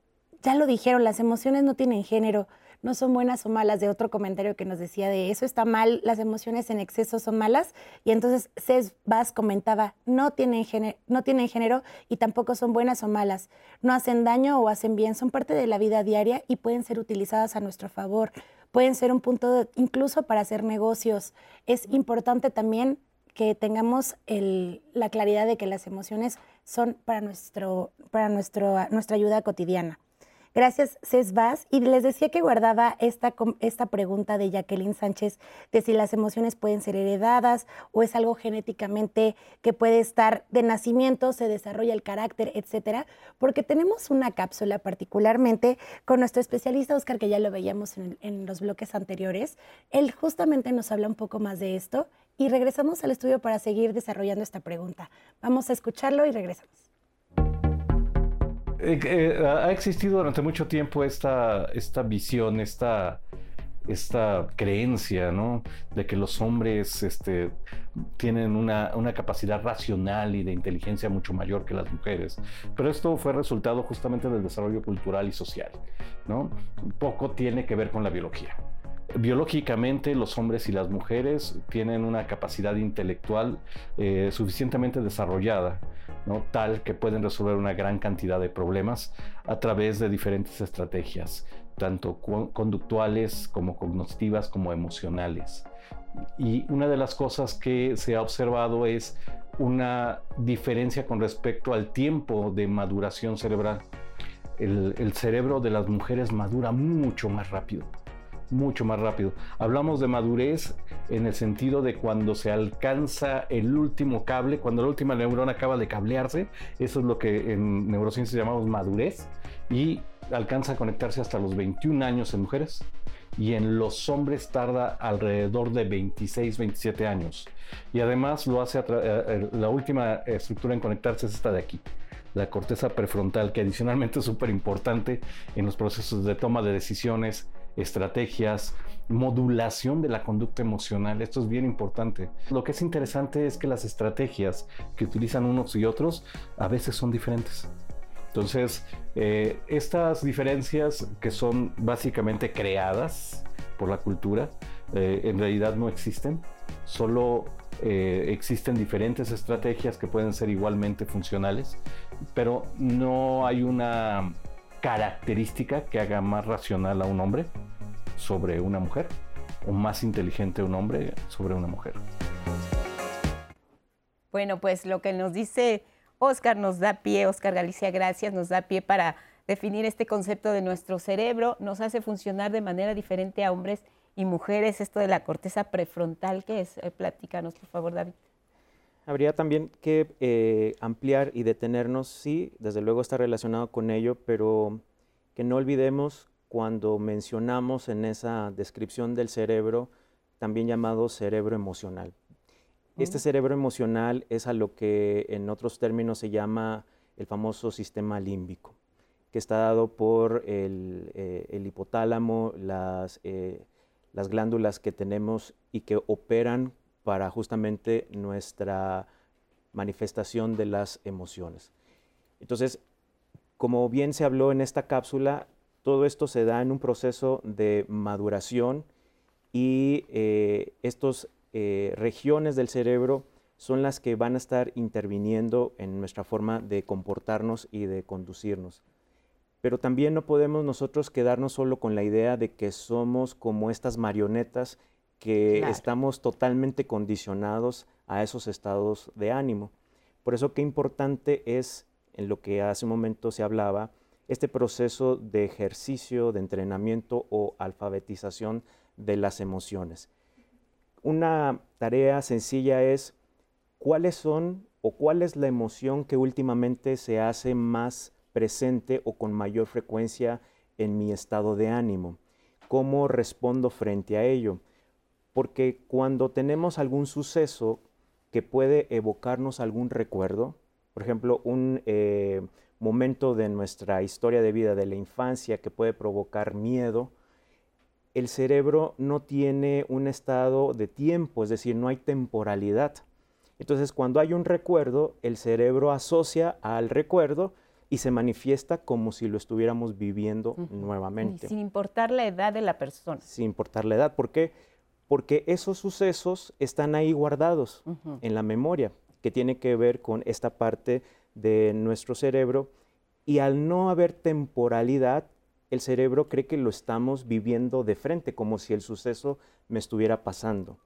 ya lo dijeron, las emociones no tienen género no son buenas o malas, de otro comentario que nos decía de eso está mal, las emociones en exceso son malas. Y entonces Cés Vaz comentaba, no tienen, género, no tienen género y tampoco son buenas o malas. No hacen daño o hacen bien, son parte de la vida diaria y pueden ser utilizadas a nuestro favor. Pueden ser un punto incluso para hacer negocios. Es importante también que tengamos la claridad de que las emociones son para, nuestro, para nuestro, nuestra ayuda cotidiana. Gracias, César. Y les decía que guardaba esta, esta pregunta de Jacqueline Sánchez de si las emociones pueden ser heredadas o es algo genéticamente que puede estar de nacimiento, se desarrolla el carácter, etcétera, porque tenemos una cápsula particularmente con nuestro especialista Oscar, que ya lo veíamos en los bloques anteriores. Él justamente nos habla un poco más de esto y regresamos al estudio para seguir desarrollando esta pregunta. Vamos a escucharlo y regresamos. Eh, eh, ha existido durante mucho tiempo esta, esta visión, esta, esta creencia, ¿no? De que los hombres este, tienen una, una, capacidad racional y de inteligencia mucho mayor que las mujeres. Pero esto fue resultado justamente del desarrollo cultural y social, ¿no? Poco tiene que ver con la biología. Biológicamente los hombres y las mujeres tienen una capacidad intelectual eh, suficientemente desarrollada tal que pueden resolver una gran cantidad de problemas a través de diferentes estrategias, tanto conductuales como cognitivas como emocionales. Y una de las cosas que se ha observado es una diferencia con respecto al tiempo de maduración cerebral. el cerebro de las mujeres madura mucho más rápido mucho más rápido. Hablamos de madurez en el sentido de cuando se alcanza el último cable, cuando la última neurona acaba de cablearse, eso es lo que en neurociencia llamamos madurez, y alcanza a conectarse hasta los 21 años en mujeres y en los hombres tarda alrededor de 26, 27 años. Y además lo hace, eh, eh, la última estructura en conectarse es esta de aquí, la corteza prefrontal, que adicionalmente es súper importante en los procesos de toma de decisiones, estrategias, modulación de la conducta emocional. Esto es bien importante. Lo que es interesante es que las estrategias que utilizan unos y otros a veces son diferentes. Entonces, eh, estas diferencias que son básicamente creadas por la cultura, eh, en realidad no existen, solo eh, existen diferentes estrategias que pueden ser igualmente funcionales, pero no hay una característica que haga más racional a un hombre sobre una mujer o más inteligente un hombre sobre una mujer. Bueno, pues lo que nos dice Oscar nos da pie, Oscar Galicia, gracias, nos da pie para definir este concepto de nuestro cerebro, nos hace funcionar de manera diferente a hombres y mujeres, esto de la corteza prefrontal, ¿qué es? Eh, platícanos, por favor, David. Habría también que eh, ampliar y detenernos, sí, desde luego está relacionado con ello, pero que no olvidemos cuando mencionamos en esa descripción del cerebro, también llamado cerebro emocional. Este cerebro emocional es a lo que en otros términos se llama el famoso sistema límbico, que está dado por el, eh, hipotálamo, las, eh, las glándulas que tenemos y que operan para justamente nuestra manifestación de las emociones. Entonces, como bien se habló en esta cápsula, todo esto se da en un proceso de maduración y eh, estas eh, regiones del cerebro son las que van a estar interviniendo en nuestra forma de comportarnos y de conducirnos. Pero también no podemos nosotros quedarnos solo con la idea de que somos como estas marionetas que estamos totalmente condicionados a esos estados de ánimo, Por eso qué importante es, en lo que hace un momento se hablaba, este proceso de ejercicio, de entrenamiento o alfabetización de las emociones. Una tarea sencilla es cuáles son o cuál es la emoción que últimamente se hace más presente o con mayor frecuencia en mi estado de ánimo. ¿Cómo respondo frente a ello? Porque cuando tenemos algún suceso que puede evocarnos algún recuerdo, por ejemplo, un eh, momento de nuestra historia de vida, de la infancia, que puede provocar miedo, el cerebro no tiene un estado de tiempo, es decir, no hay temporalidad. Entonces, cuando hay un recuerdo, el cerebro asocia al recuerdo y se manifiesta como si lo estuviéramos viviendo nuevamente. sin importar la edad de la persona. Sin importar la edad. ¿Por qué? Porque esos sucesos están ahí guardados en la memoria, que tiene que ver con esta parte de nuestro cerebro. Y al no haber temporalidad, el cerebro cree que lo estamos viviendo de frente, como si el suceso me estuviera pasando.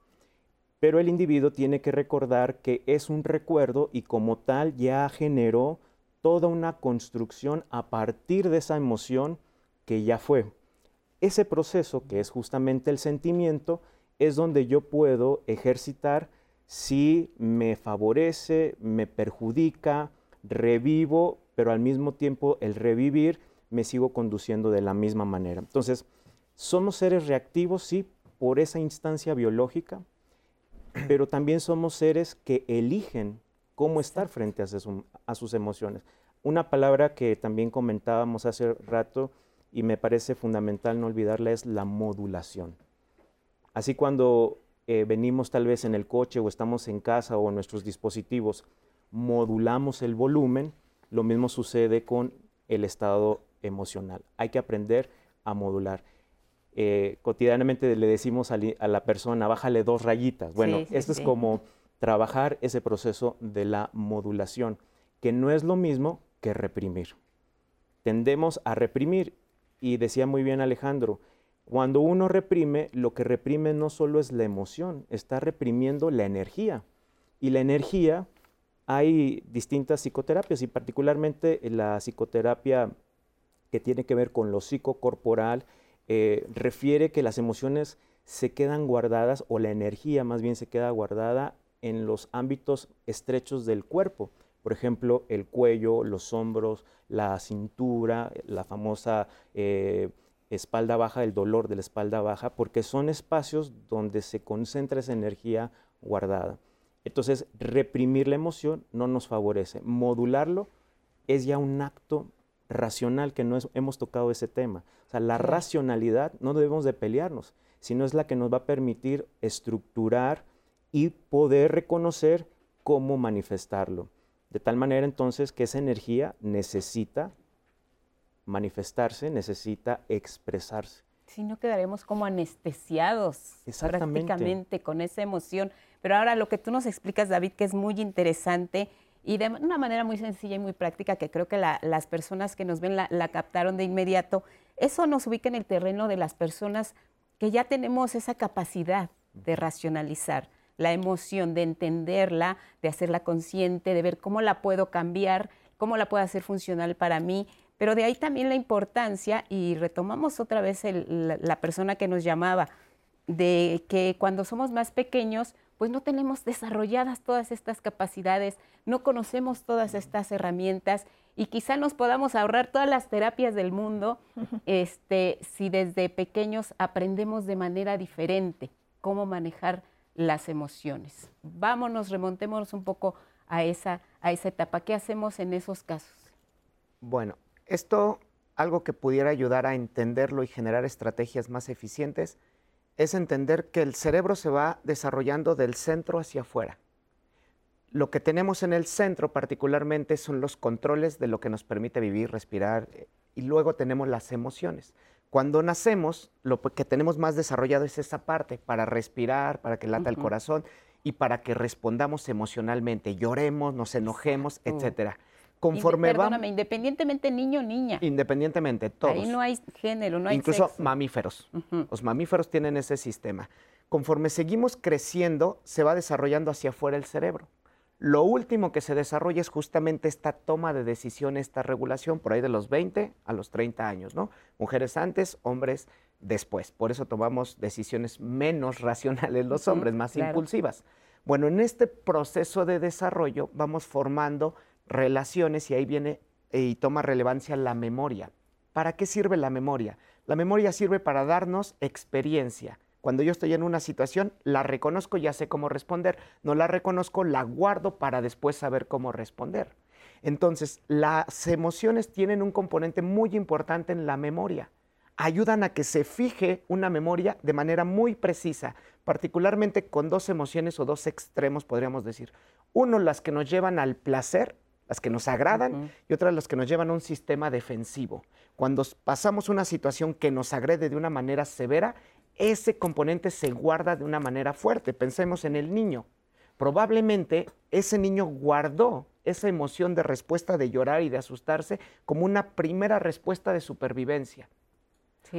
Pero el individuo tiene que recordar que es un recuerdo y como tal ya generó toda una construcción a partir de esa emoción que ya fue. Ese proceso, que es justamente el sentimiento, es donde yo puedo ejercitar si me favorece, me perjudica, revivo, pero al mismo tiempo el revivir me sigo conduciendo de la misma manera. Entonces, somos seres reactivos, sí, por esa instancia biológica, *clears throat* pero también somos seres que eligen cómo estar frente a, sus emociones. Una palabra que también comentábamos hace rato y me parece fundamental no olvidarla es la modulación. Así cuando eh, venimos tal vez en el coche o estamos en casa o en nuestros dispositivos, modulamos el volumen, lo mismo sucede con el estado emocional. Hay que aprender a modular. Eh, cotidianamente le decimos a, la persona, bájale dos rayitas. Bueno, esto es como trabajar ese proceso de la modulación, que no es lo mismo que reprimir. Tendemos a reprimir, y decía muy bien Alejandro, cuando uno reprime, lo que reprime no solo es la emoción, está reprimiendo la energía. Y la energía, hay distintas psicoterapias y particularmente la psicoterapia que tiene que ver con lo psicocorporal, eh, refiere que las emociones se quedan guardadas o la energía más bien se queda guardada en los ámbitos estrechos del cuerpo. Por ejemplo, el cuello, los hombros, la cintura, la famosa eh, espalda baja, el dolor de la espalda baja, porque son espacios donde se concentra esa energía guardada. Entonces, reprimir la emoción no nos favorece. Modularlo es ya un acto racional que no hemos tocado ese tema. O sea, la racionalidad no debemos de pelearnos, sino es la que nos va a permitir estructurar y poder reconocer cómo manifestarlo. De tal manera entonces que esa energía necesita manifestarse, necesita expresarse. Si no quedaremos como anestesiados prácticamente con esa emoción. Pero ahora lo que tú nos explicas, David, que es muy interesante, y de una manera muy sencilla y muy práctica que creo que las personas que nos ven la, captaron de inmediato, eso nos ubica en el terreno de las personas que ya tenemos esa capacidad de racionalizar la emoción, de entenderla, de hacerla consciente, de ver cómo la puedo cambiar, cómo la puedo hacer funcional para mí, pero de ahí también la importancia, y retomamos otra vez la persona que nos llamaba, de que cuando somos más pequeños, pues no tenemos desarrolladas todas estas capacidades, no conocemos todas estas herramientas y quizá nos podamos ahorrar todas las terapias del mundo este, si desde pequeños aprendemos de manera diferente cómo manejar las emociones. Vámonos, remontémonos un poco a esa, a esa etapa. ¿Qué hacemos en esos casos? Bueno, esto, algo que pudiera ayudar a entenderlo y generar estrategias más eficientes, es entender que el cerebro se va desarrollando del centro hacia afuera. Lo que tenemos en el centro particularmente son los controles de lo que nos permite vivir, respirar, eh, y luego tenemos las emociones. Cuando nacemos, lo que tenemos más desarrollado es esa parte, para respirar, para que lata el corazón y para que respondamos emocionalmente, lloremos, nos enojemos, etcétera. Conforme Perdóname, independientemente niño o niña. Independientemente, todos. Ahí no hay género, no hay Incluso mamíferos. Los mamíferos tienen ese sistema. Conforme seguimos creciendo, se va desarrollando hacia afuera el cerebro. Lo último que se desarrolla es justamente esta toma de decisión, esta regulación, por ahí de los 20 a los 30 años, ¿no? Mujeres antes, hombres después. Por eso tomamos decisiones menos racionales los hombres, más impulsivas. Bueno, en este proceso de desarrollo vamos formando relaciones y ahí viene y toma relevancia la memoria. ¿Para qué sirve la memoria? La memoria sirve para darnos experiencia. Cuando yo estoy en una situación, la reconozco, ya sé cómo responder. No la reconozco, la guardo para después saber cómo responder. Entonces, las emociones tienen un componente muy importante en la memoria. Ayudan a que se fije una memoria de manera muy precisa, particularmente con dos emociones o dos extremos, podríamos decir. Uno, las que nos llevan al placer, las que nos agradan, y otras las que nos llevan a un sistema defensivo. Cuando pasamos una situación que nos agrede de una manera severa, ese componente se guarda de una manera fuerte. Pensemos en el niño. Probablemente ese niño guardó esa emoción de respuesta de llorar y de asustarse como una primera respuesta de supervivencia.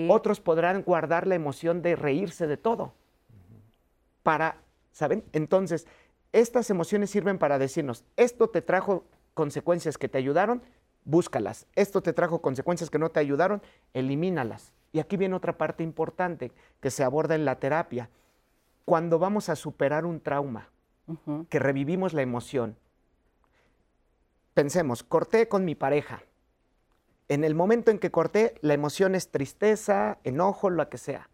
Otros podrán guardar la emoción de reírse de todo. Para, ¿saben? Entonces, estas emociones sirven para decirnos, esto te trajo consecuencias que te ayudaron, búscalas. Esto te trajo consecuencias que no te ayudaron, elimínalas. Y aquí viene otra parte importante que se aborda en la terapia. Cuando vamos a superar un trauma, que revivimos la emoción, pensemos, corté con mi pareja. En el momento en que corté, la emoción es tristeza, enojo, lo que sea.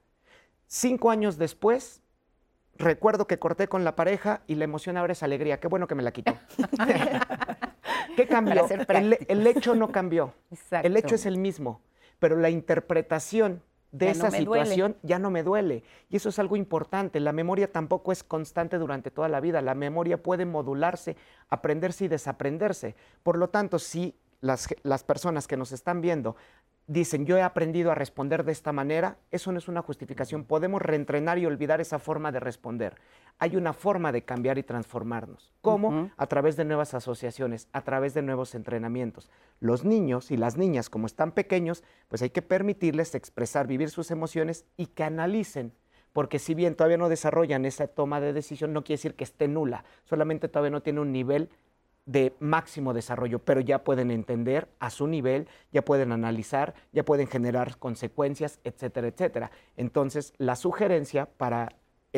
Cinco años después, recuerdo que corté con la pareja y la emoción ahora es alegría. Qué bueno que me la quitó. *laughs* ¿Qué *laughs* cambió? El, hecho no cambió. El hecho es el mismo, pero la interpretación de esa situación ya no me duele. Y eso es algo importante. La memoria tampoco es constante durante toda la vida. La memoria puede modularse, aprenderse y desaprenderse. Por lo tanto, si las, las personas que nos están viendo dicen, yo he aprendido a responder de esta manera, eso no es una justificación. Podemos reentrenar y olvidar esa forma de responder. Hay una forma de cambiar y transformarnos. ¿Cómo? A través de nuevas asociaciones, a través de nuevos entrenamientos. Los niños y las niñas, como están pequeños, pues hay que permitirles expresar, vivir sus emociones y que analicen. Porque si bien todavía no desarrollan esa toma de decisión, no quiere decir que esté nula, solamente todavía no tiene un nivel de máximo desarrollo, pero ya pueden entender a su nivel, ya pueden analizar, ya pueden generar consecuencias, etcétera, etcétera. Entonces, la sugerencia para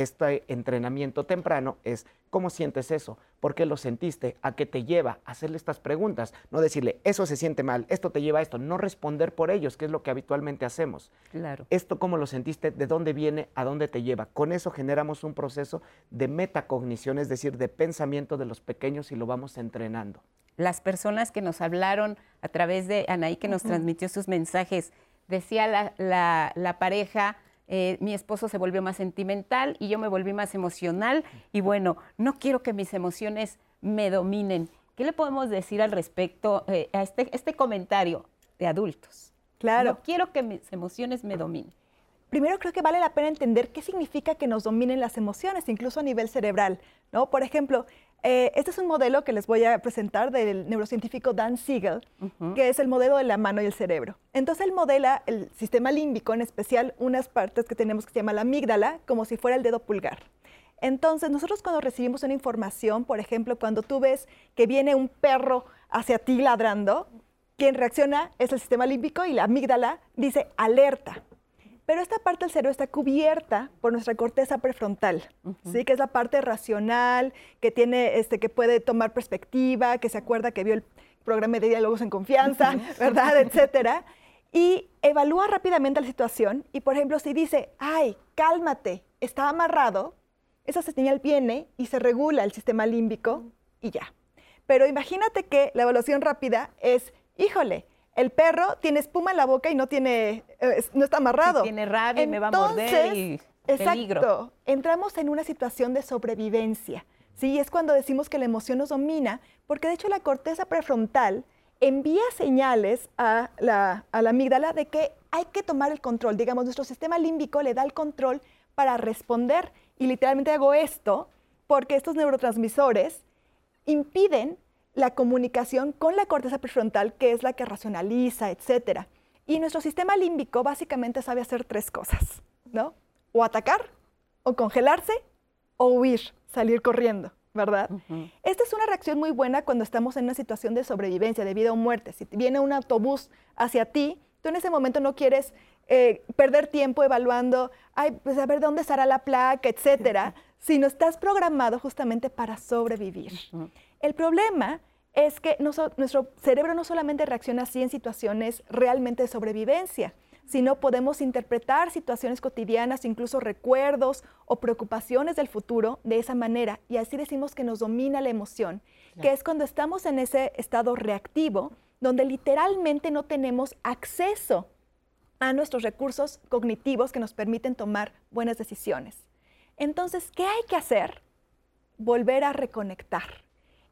este entrenamiento temprano es cómo sientes eso, por qué lo sentiste, a qué te lleva, hacerle estas preguntas, no decirle eso se siente mal, esto te lleva a esto, no responder por ellos, que es lo que habitualmente hacemos. Claro. Esto cómo lo sentiste, de dónde viene, a dónde te lleva. Con eso generamos un proceso de metacognición, es decir, de pensamiento de los pequeños y lo vamos entrenando. Las personas que nos hablaron a través de Anaí, que nos transmitió sus mensajes, decía la, la, la pareja, eh, mi esposo se volvió más sentimental y yo me volví más emocional y bueno, no quiero que mis emociones me dominen. ¿Qué le podemos decir al respecto eh, a este, este comentario de adultos? Claro. No quiero que mis emociones me dominen. Primero creo que vale la pena entender qué significa que nos dominen las emociones, incluso a nivel cerebral. ¿no? Por ejemplo, eh, este es un modelo que les voy a presentar del neurocientífico Dan Siegel, que es el modelo de la mano y el cerebro. Entonces él modela el sistema límbico, en especial unas partes que tenemos que se llama la amígdala, como si fuera el dedo pulgar. Entonces nosotros cuando recibimos una información, por ejemplo, cuando tú ves que viene un perro hacia ti ladrando, quien reacciona es el sistema límbico y la amígdala dice alerta. Pero esta parte del cerebro está cubierta por nuestra corteza prefrontal, ¿sí? que es la parte racional, que, tiene, este, que puede tomar perspectiva, que se acuerda que vio el programa de diálogos en confianza, *laughs* ¿verdad? *laughs* Etcétera. Y evalúa rápidamente la situación y, por ejemplo, si dice, ay, cálmate, está amarrado, esa señal viene y se regula el sistema límbico y ya. Pero imagínate que la evaluación rápida es, híjole, el perro tiene espuma en la boca y no tiene, eh, no está amarrado. tiene rabia y me va a morder y exacto, entramos en una situación de sobrevivencia. Sí, es cuando decimos que la emoción nos domina, porque de hecho la corteza prefrontal envía señales a la, a la amígdala de que hay que tomar el control. Digamos, nuestro sistema límbico le da el control para responder. Y literalmente hago esto porque estos neurotransmisores impiden la comunicación con la corteza prefrontal, que es la que racionaliza, etc. Y nuestro sistema límbico básicamente sabe hacer tres cosas, ¿no? O atacar, o congelarse, o huir, salir corriendo. ¿verdad? Esta es una reacción muy buena cuando estamos en una situación de sobrevivencia, de vida o muerte. Si viene un autobús hacia ti, tú en ese momento no quieres eh, perder tiempo evaluando, ay, pues a ver dónde estará la placa, etcétera, *laughs* sino estás programado justamente para sobrevivir. El problema es que nuestro cerebro no solamente reacciona así en situaciones realmente de sobrevivencia, sino podemos interpretar situaciones cotidianas, incluso recuerdos o preocupaciones del futuro de esa manera. Y así decimos que nos domina la emoción, que es cuando estamos en ese estado reactivo, donde literalmente no tenemos acceso a nuestros recursos cognitivos que nos permiten tomar buenas decisiones. Entonces, ¿qué hay que hacer? Volver a reconectar.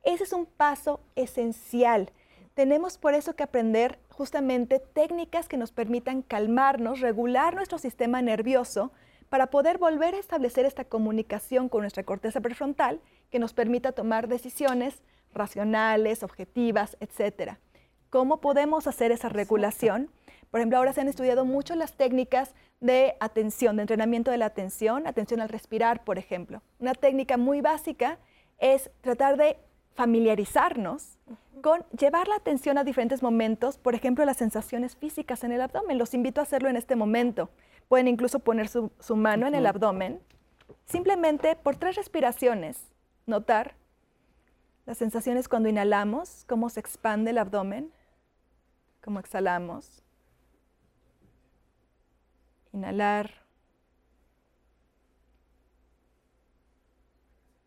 Ese es un paso esencial. Tenemos por eso que aprender justamente técnicas que nos permitan calmarnos, regular nuestro sistema nervioso para poder volver a establecer esta comunicación con nuestra corteza prefrontal que nos permita tomar decisiones racionales, objetivas, etc. ¿Cómo podemos hacer esa regulación? Por ejemplo, ahora se han estudiado mucho las técnicas de atención, de entrenamiento de la atención, atención al respirar, por ejemplo. Una técnica muy básica es tratar de familiarizarnos con llevar la atención a diferentes momentos, por ejemplo, las sensaciones físicas en el abdomen. Los invito a hacerlo en este momento. Pueden incluso poner su, mano en el abdomen. Simplemente por tres respiraciones, notar las sensaciones cuando inhalamos, cómo se expande el abdomen, cómo exhalamos. Inhalar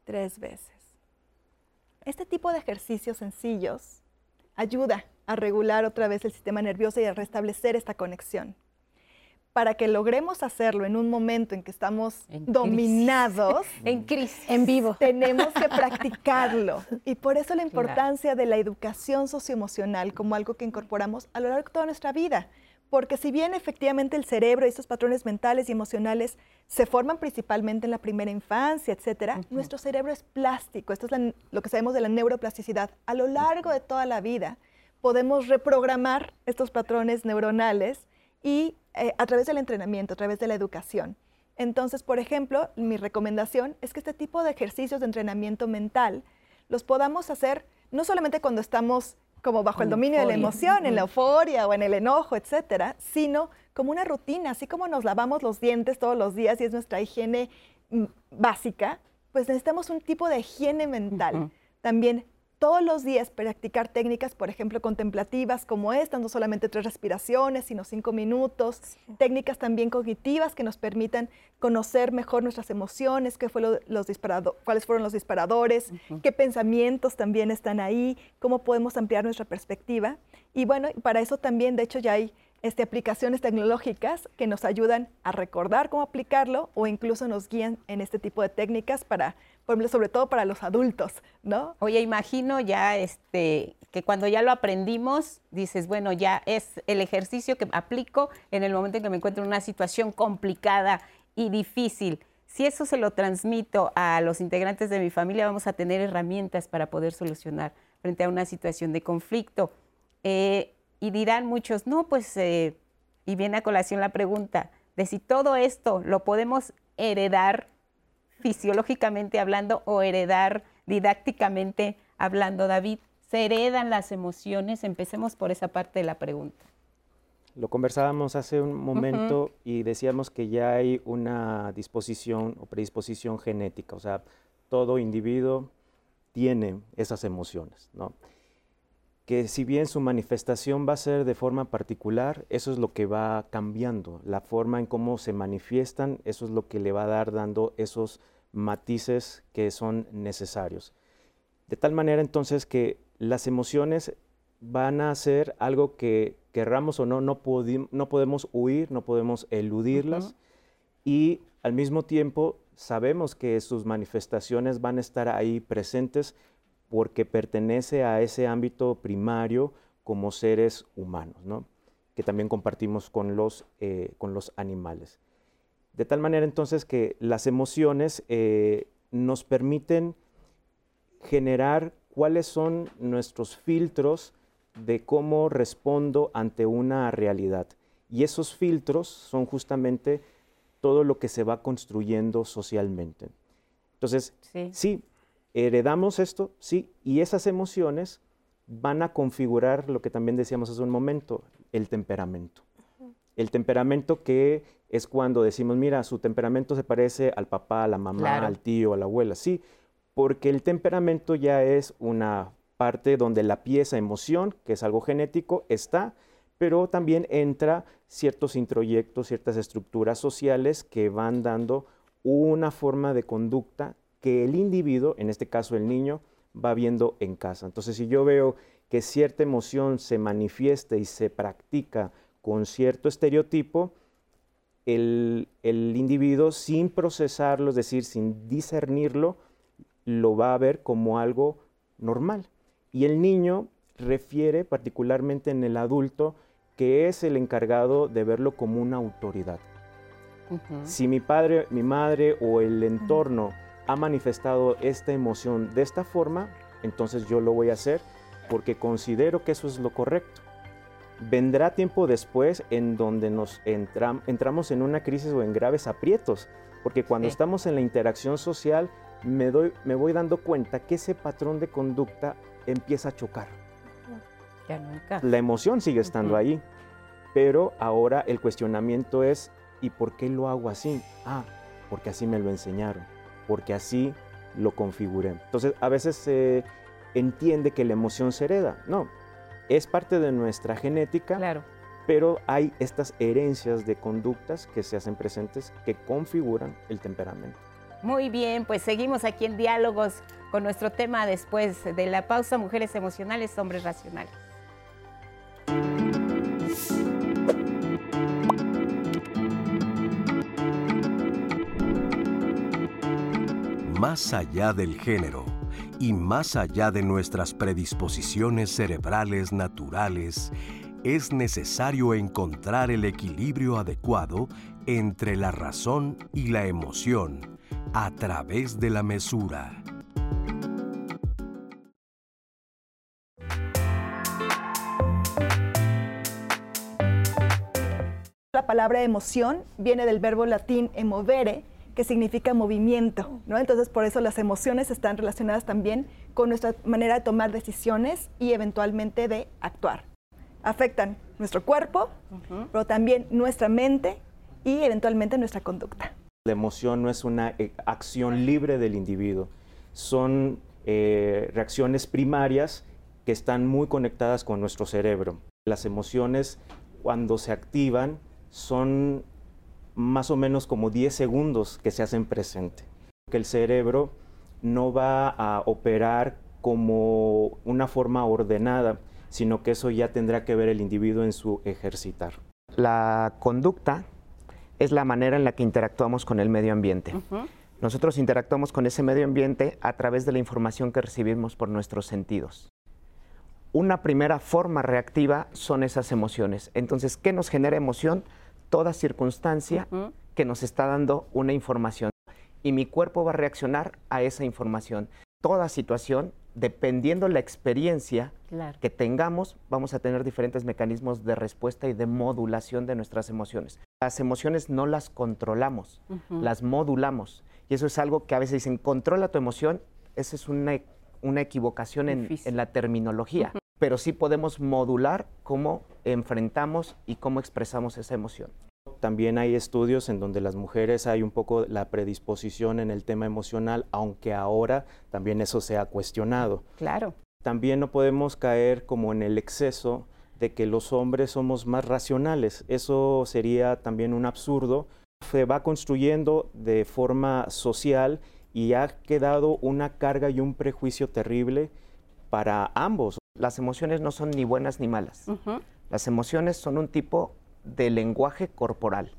tres veces. Este tipo de ejercicios sencillos ayuda a regular otra vez el sistema nervioso y a restablecer esta conexión. Para que logremos hacerlo en un momento en que estamos dominados, *laughs* en crisis, en vivo, *laughs* tenemos que practicarlo. Y por eso la importancia de la educación socioemocional como algo que incorporamos a lo largo de toda nuestra vida porque si bien efectivamente el cerebro y estos patrones mentales y emocionales se forman principalmente en la primera infancia, etcétera, nuestro cerebro es plástico. Esto es lo que sabemos de la neuroplasticidad. A lo largo de toda la vida podemos reprogramar estos patrones neuronales y eh, a través del entrenamiento, a través de la educación. Entonces, por ejemplo, mi recomendación es que este tipo de ejercicios de entrenamiento mental los podamos hacer no solamente cuando estamos como bajo el dominio de la emoción, en la euforia o en el enojo, etcétera, sino como una rutina, así como nos lavamos los dientes todos los días y es nuestra higiene mm, básica, pues necesitamos un tipo de higiene mental. También todos los días practicar técnicas, por ejemplo, contemplativas como esta, no solamente tres respiraciones, sino cinco minutos, técnicas también cognitivas que nos permitan conocer mejor nuestras emociones, qué fue los cuáles fueron los disparadores, qué pensamientos también están ahí, cómo podemos ampliar nuestra perspectiva. Y bueno, para eso también, de hecho, ya hay este, aplicaciones tecnológicas que nos ayudan a recordar cómo aplicarlo o incluso nos guían en este tipo de técnicas para sobre todo para los adultos, ¿no? Oye, imagino ya este, que cuando ya lo aprendimos, dices, bueno, ya es el ejercicio que aplico en el momento en que me encuentro en una situación complicada y difícil. Si eso se lo transmito a los integrantes de mi familia, vamos a tener herramientas para poder solucionar frente a una situación de conflicto. Eh, y dirán muchos, no, pues, eh, y viene a colación la pregunta de si todo esto lo podemos heredar fisiológicamente hablando o heredar didácticamente hablando, David? ¿Se heredan las emociones? Empecemos por esa parte de la pregunta. Lo conversábamos hace un momento y decíamos que ya hay una disposición o predisposición genética, o sea, todo individuo tiene esas emociones, ¿no? Que si bien su manifestación va a ser de forma particular, eso es lo que va cambiando, la forma en cómo se manifiestan, eso es lo que le va a dar dando esos matices que son necesarios. De tal manera entonces que las emociones van a ser algo que querramos o no, no, no podemos huir, no podemos eludirlas. Y al mismo tiempo sabemos que sus manifestaciones van a estar ahí presentes porque pertenece a ese ámbito primario como seres humanos, ¿no? que también compartimos con los, eh, con los animales. De tal manera entonces que las emociones eh, nos permiten generar cuáles son nuestros filtros de cómo respondo ante una realidad. Y esos filtros son justamente todo lo que se va construyendo socialmente. Entonces, sí, heredamos esto, sí, y esas emociones van a configurar lo que también decíamos hace un momento, el temperamento. El temperamento que es cuando decimos, mira, su temperamento se parece al papá, a la mamá, al tío, a la abuela. Sí, porque el temperamento ya es una parte donde la pieza emoción, que es algo genético, está, pero también entra ciertos introyectos, ciertas estructuras sociales que van dando una forma de conducta que el individuo, en este caso el niño, va viendo en casa. Entonces, si yo veo que cierta emoción se manifiesta y se practica con cierto estereotipo, el, individuo sin procesarlo, es decir, sin discernirlo, lo va a ver como algo normal. Y el niño refiere particularmente en el adulto que es el encargado de verlo como una autoridad. Si mi padre, mi madre o el entorno ha manifestado esta emoción de esta forma, entonces yo lo voy a hacer porque considero que eso es lo correcto. Vendrá tiempo después en donde nos entramos en una crisis o en graves aprietos, porque cuando estamos en la interacción social me, doy, me voy dando cuenta que ese patrón de conducta empieza a chocar. La emoción sigue estando ahí, pero ahora el cuestionamiento es, ¿y por qué lo hago así? Ah, porque así me lo enseñaron, porque así lo configuré. Entonces, a veces se entiende que la emoción se hereda. No, es parte de nuestra genética, claro. pero hay estas herencias de conductas que se hacen presentes que configuran el temperamento. Muy bien, pues seguimos aquí en diálogos con nuestro tema después de la pausa, mujeres emocionales, hombres racionales. Más allá del género y más allá de nuestras predisposiciones cerebrales naturales, es necesario encontrar el equilibrio adecuado entre la razón y la emoción a través de la mesura. La palabra emoción viene del verbo latín emovere, que significa movimiento, ¿no? Entonces, por eso las emociones están relacionadas también con nuestra manera de tomar decisiones y eventualmente de actuar. Afectan nuestro cuerpo, pero también nuestra mente y eventualmente nuestra conducta. La emoción no es una eh, acción libre del individuo, son eh, reacciones primarias que están muy conectadas con nuestro cerebro. Las emociones, cuando se activan, son más o menos como 10 segundos que se hacen presente. Que el cerebro no va a operar como una forma ordenada, sino que eso ya tendrá que ver el individuo en su ejercitar. La conducta es la manera en la que interactuamos con el medio ambiente. Nosotros interactuamos con ese medio ambiente a través de la información que recibimos por nuestros sentidos. Una primera forma reactiva son esas emociones. Entonces, ¿qué nos genera emoción? Toda circunstancia que nos está dando una información y mi cuerpo va a reaccionar a esa información. Toda situación, dependiendo la experiencia que tengamos, vamos a tener diferentes mecanismos de respuesta y de modulación de nuestras emociones. Las emociones no las controlamos, las modulamos. Y eso es algo que a veces dicen, controla tu emoción. Esa es una, una equivocación en, la terminología pero sí podemos modular cómo enfrentamos y cómo expresamos esa emoción. También hay estudios en donde las mujeres hay un poco la predisposición en el tema emocional, aunque ahora también eso se ha cuestionado. Claro. También no podemos caer como en el exceso de que los hombres somos más racionales. Eso sería también un absurdo. Se va construyendo de forma social y ha quedado una carga y un prejuicio terrible para ambos. Las emociones no son ni buenas ni malas. Las emociones son un tipo de lenguaje corporal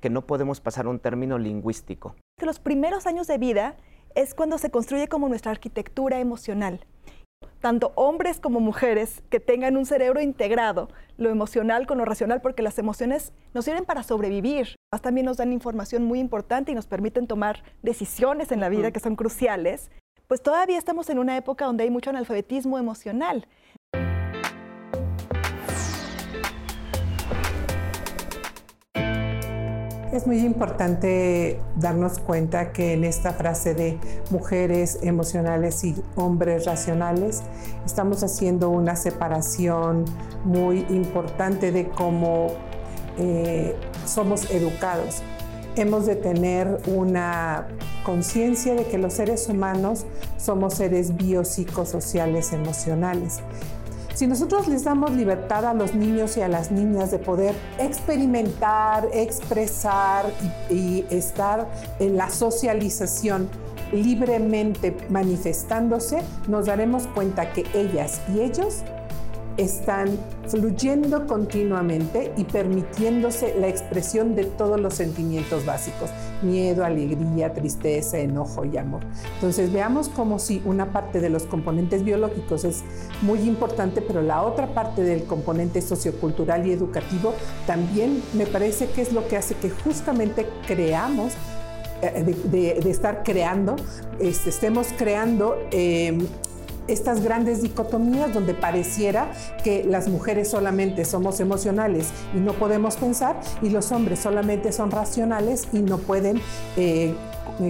que no podemos pasar a un término lingüístico. Los primeros años de vida es cuando se construye como nuestra arquitectura emocional. Tanto hombres como mujeres que tengan un cerebro integrado, lo emocional con lo racional, porque las emociones nos sirven para sobrevivir. También nos dan información muy importante y nos permiten tomar decisiones en la vida que son cruciales pues todavía estamos en una época donde hay mucho analfabetismo emocional. Es muy importante darnos cuenta que en esta frase de mujeres emocionales y hombres racionales estamos haciendo una separación muy importante de cómo eh, somos educados. Hemos de tener una conciencia de que los seres humanos somos seres biopsicosociales emocionales. Si nosotros les damos libertad a los niños y a las niñas de poder experimentar, expresar y, estar en la socialización libremente manifestándose, nos daremos cuenta que ellas y ellos están fluyendo continuamente y permitiéndose la expresión de todos los sentimientos básicos, miedo, alegría, tristeza, enojo y amor. Entonces veamos como si una parte de los componentes biológicos es muy importante, pero la otra parte del componente sociocultural y educativo también me parece que es lo que hace que justamente creamos eh, de, estar creando, este, estemos creando eh, estas grandes dicotomías donde pareciera que las mujeres solamente somos emocionales y no podemos pensar y los hombres solamente son racionales y no pueden eh,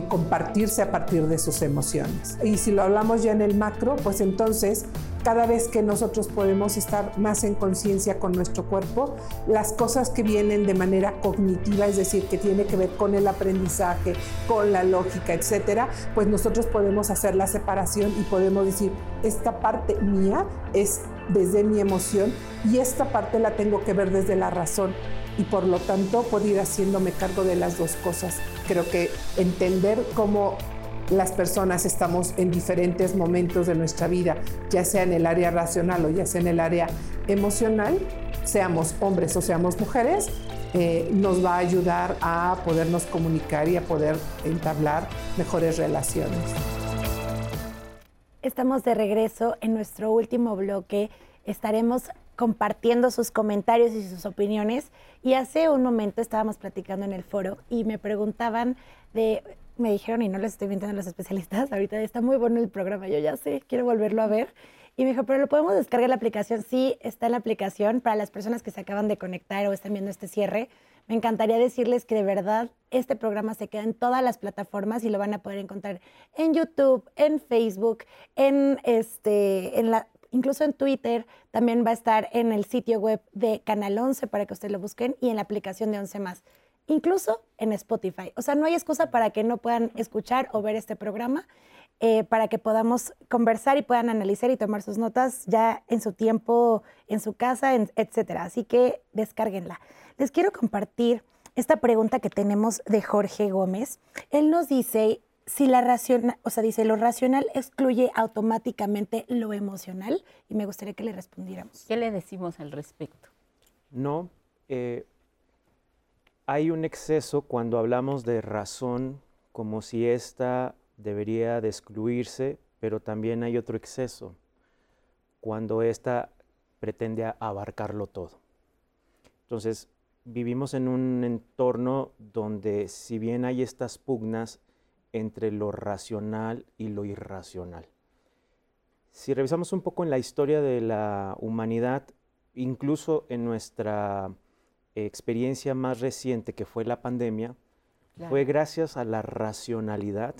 compartirse a partir de sus emociones. Y si lo hablamos ya en el macro, pues entonces cada vez que nosotros podemos estar más en conciencia con nuestro cuerpo, las cosas que vienen de manera cognitiva, es decir, que tiene que ver con el aprendizaje, con la lógica, etcétera, pues nosotros podemos hacer la separación y podemos decir, esta parte mía es desde mi emoción y esta parte la tengo que ver desde la razón y por lo tanto puedo ir haciéndome cargo de las dos cosas. Creo que entender cómo las personas estamos en diferentes momentos de nuestra vida, ya sea en el área racional o ya sea en el área emocional, seamos hombres o seamos mujeres, eh, nos va a ayudar a podernos comunicar y a poder entablar mejores relaciones. Estamos de regreso en nuestro último bloque. Estaremos compartiendo sus comentarios y sus opiniones. Y hace un momento estábamos platicando en el foro y me preguntaban de me dijeron, y no les estoy mintiendo a los especialistas, *laughs* ahorita está muy bueno el programa, yo ya sé, quiero volverlo a ver. Y me dijo, pero lo podemos descargar la aplicación. Sí, está en la aplicación para las personas que se acaban de conectar o están viendo este cierre. Me encantaría decirles que de verdad este programa se queda en todas las plataformas y lo van a poder encontrar en YouTube, en Facebook, en este, en la, incluso en Twitter. También va a estar en el sitio web de Canal 11 para que ustedes lo busquen y en la aplicación de 11 más incluso en Spotify. O sea, no hay excusa para que no puedan escuchar o ver este programa, eh, para que podamos conversar y puedan analizar y tomar sus notas ya en su tiempo, en su casa, etcétera. Así que descárguenla. Les quiero compartir esta pregunta que tenemos de Jorge Gómez. Él nos dice si la racional, o sea, dice, lo racional excluye automáticamente lo emocional y me gustaría que le respondiéramos. ¿Qué le decimos al respecto? No, eh, hay un exceso cuando hablamos de razón como si ésta debería de excluirse, pero también hay otro exceso cuando ésta pretende abarcarlo todo. Entonces, vivimos en un entorno donde si bien hay estas pugnas entre lo racional y lo irracional. Si revisamos un poco en la historia de la humanidad, incluso en nuestra experiencia más reciente, que fue la pandemia, fue gracias a la racionalidad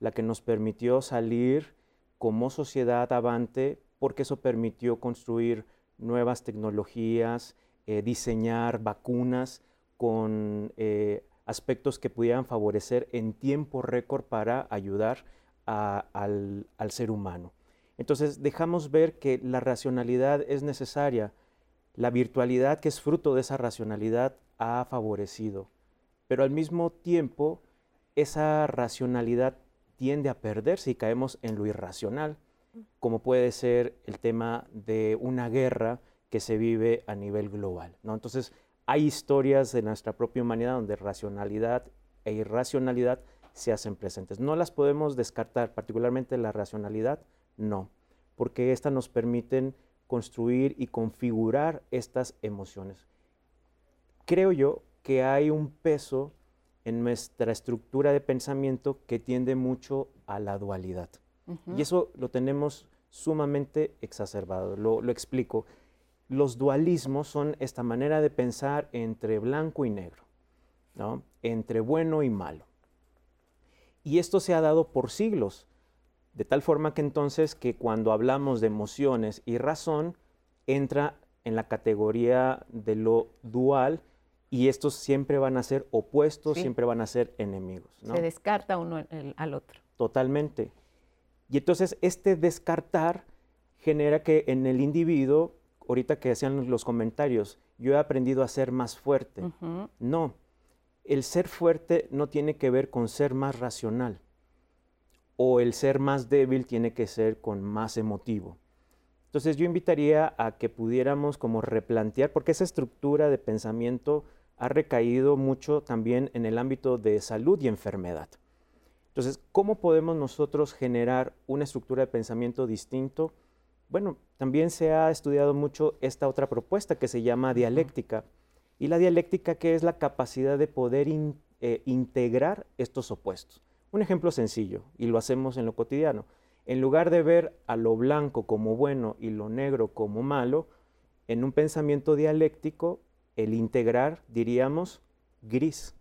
la que nos permitió salir como sociedad avante, porque eso permitió construir nuevas tecnologías, eh, diseñar vacunas con eh, aspectos que pudieran favorecer en tiempo récord para ayudar al, ser humano. Entonces dejamos ver que la racionalidad es necesaria, la virtualidad, que es fruto de esa racionalidad, ha favorecido. Pero al mismo tiempo, esa racionalidad tiende a perderse y caemos en lo irracional, como puede ser el tema de una guerra que se vive a nivel global. ¿no? Entonces, hay historias de nuestra propia humanidad donde racionalidad e irracionalidad se hacen presentes. No las podemos descartar, particularmente la racionalidad, no, porque estas nos permiten construir y configurar estas emociones. Creo yo que hay un peso en nuestra estructura de pensamiento que tiende mucho a la dualidad. Y eso lo tenemos sumamente exacerbado. Lo, lo, explico. Los dualismos son esta manera de pensar entre blanco y negro. ¿no? entre bueno y malo. Y esto se ha dado por siglos, de tal forma que entonces que cuando hablamos de emociones y razón, entra en la categoría de lo dual y estos siempre van a ser opuestos, siempre van a ser enemigos. Se descarta uno al otro. Totalmente. Y entonces este descartar genera que en el individuo, ahorita que hacían los comentarios, yo he aprendido a ser más fuerte. No, el ser fuerte no tiene que ver con ser más racional o el ser más débil tiene que ser con más emotivo. Entonces yo invitaría a que pudiéramos como replantear, porque esa estructura de pensamiento ha recaído mucho también en el ámbito de salud y enfermedad. Entonces, ¿cómo podemos nosotros generar una estructura de pensamiento distinto? Bueno, también se ha estudiado mucho esta otra propuesta que se llama dialéctica. Y la dialéctica que es la capacidad de poder eh, integrar estos opuestos. Un ejemplo sencillo, y lo hacemos en lo cotidiano en lugar de ver a lo blanco como bueno y lo negro como malo, en un pensamiento dialéctico, el integrar, diríamos, gris.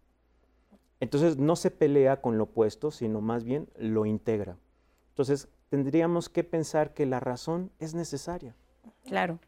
Entonces no se pelea con lo opuesto, sino más bien lo integra. Entonces tendríamos que pensar que la razón es necesaria. Claro.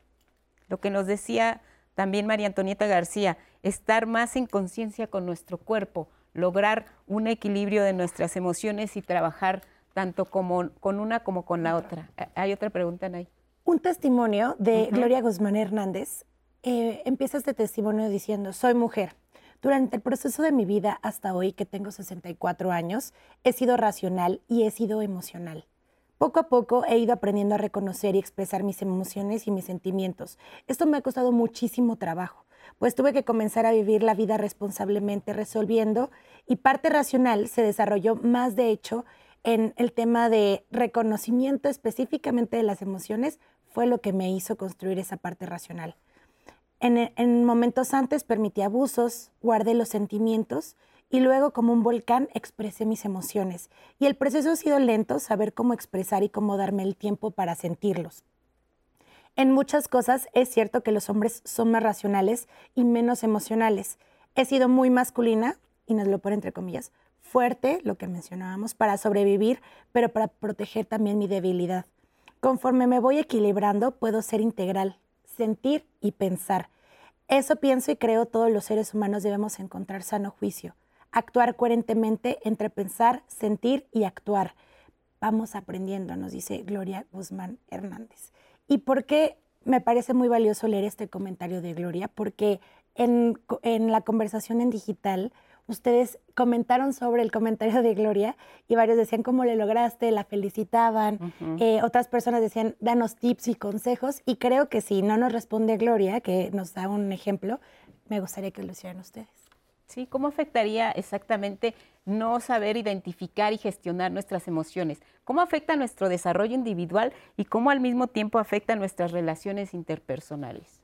Lo que nos decía también María Antonieta García, estar más en conciencia con nuestro cuerpo, lograr un equilibrio de nuestras emociones y trabajar tanto como con una como con la otra. Hay otra pregunta, Nay. Un testimonio de Gloria Guzmán Hernández. Eh, empieza este testimonio diciendo, soy mujer. Durante el proceso de mi vida hasta hoy, que tengo 64 años, he sido racional y he sido emocional. Poco a poco he ido aprendiendo a reconocer y expresar mis emociones y mis sentimientos. Esto me ha costado muchísimo trabajo, pues tuve que comenzar a vivir la vida responsablemente resolviendo y parte racional se desarrolló más de hecho en el tema de reconocimiento específicamente de las emociones fue lo que me hizo construir esa parte racional. En, momentos antes permití abusos, guardé los sentimientos y luego como un volcán expresé mis emociones. Y el proceso ha sido lento, saber cómo expresar y cómo darme el tiempo para sentirlos. En muchas cosas es cierto que los hombres son más racionales y menos emocionales. He sido muy masculina, y nos lo pone entre comillas, fuerte, lo que mencionábamos, para sobrevivir, pero para proteger también mi debilidad. Conforme me voy equilibrando, puedo ser integral, sentir y pensar. Eso pienso y creo todos los seres humanos debemos encontrar sano juicio, actuar coherentemente entre pensar, sentir y actuar. Vamos aprendiendo, nos dice Gloria Guzmán Hernández. ¿Y por qué me parece muy valioso leer este comentario de Gloria? Porque en, en la conversación en digital, ustedes comentaron sobre el comentario de Gloria y varios decían cómo le lograste, la felicitaban, eh, otras personas decían danos tips y consejos y creo que si no nos responde Gloria, que nos da un ejemplo, me gustaría que lo hicieran ustedes. Sí, ¿cómo afectaría exactamente no saber identificar y gestionar nuestras emociones? ¿Cómo afecta nuestro desarrollo individual y cómo al mismo tiempo afecta nuestras relaciones interpersonales?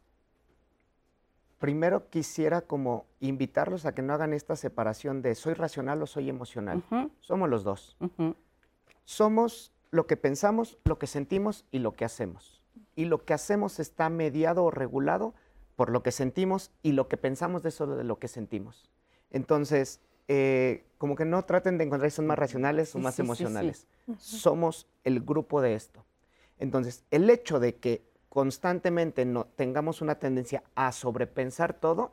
primero quisiera como invitarlos a que no hagan esta separación de soy racional o soy emocional. Somos los dos. Somos lo que pensamos, lo que sentimos y lo que hacemos. Y lo que hacemos está mediado o regulado por lo que sentimos y lo que pensamos de eso de lo que sentimos. Entonces, eh, como que no traten de encontrar si son más racionales o más emocionales. Somos el grupo de esto. Entonces, el hecho de que constantemente no, tengamos una tendencia a sobrepensar todo,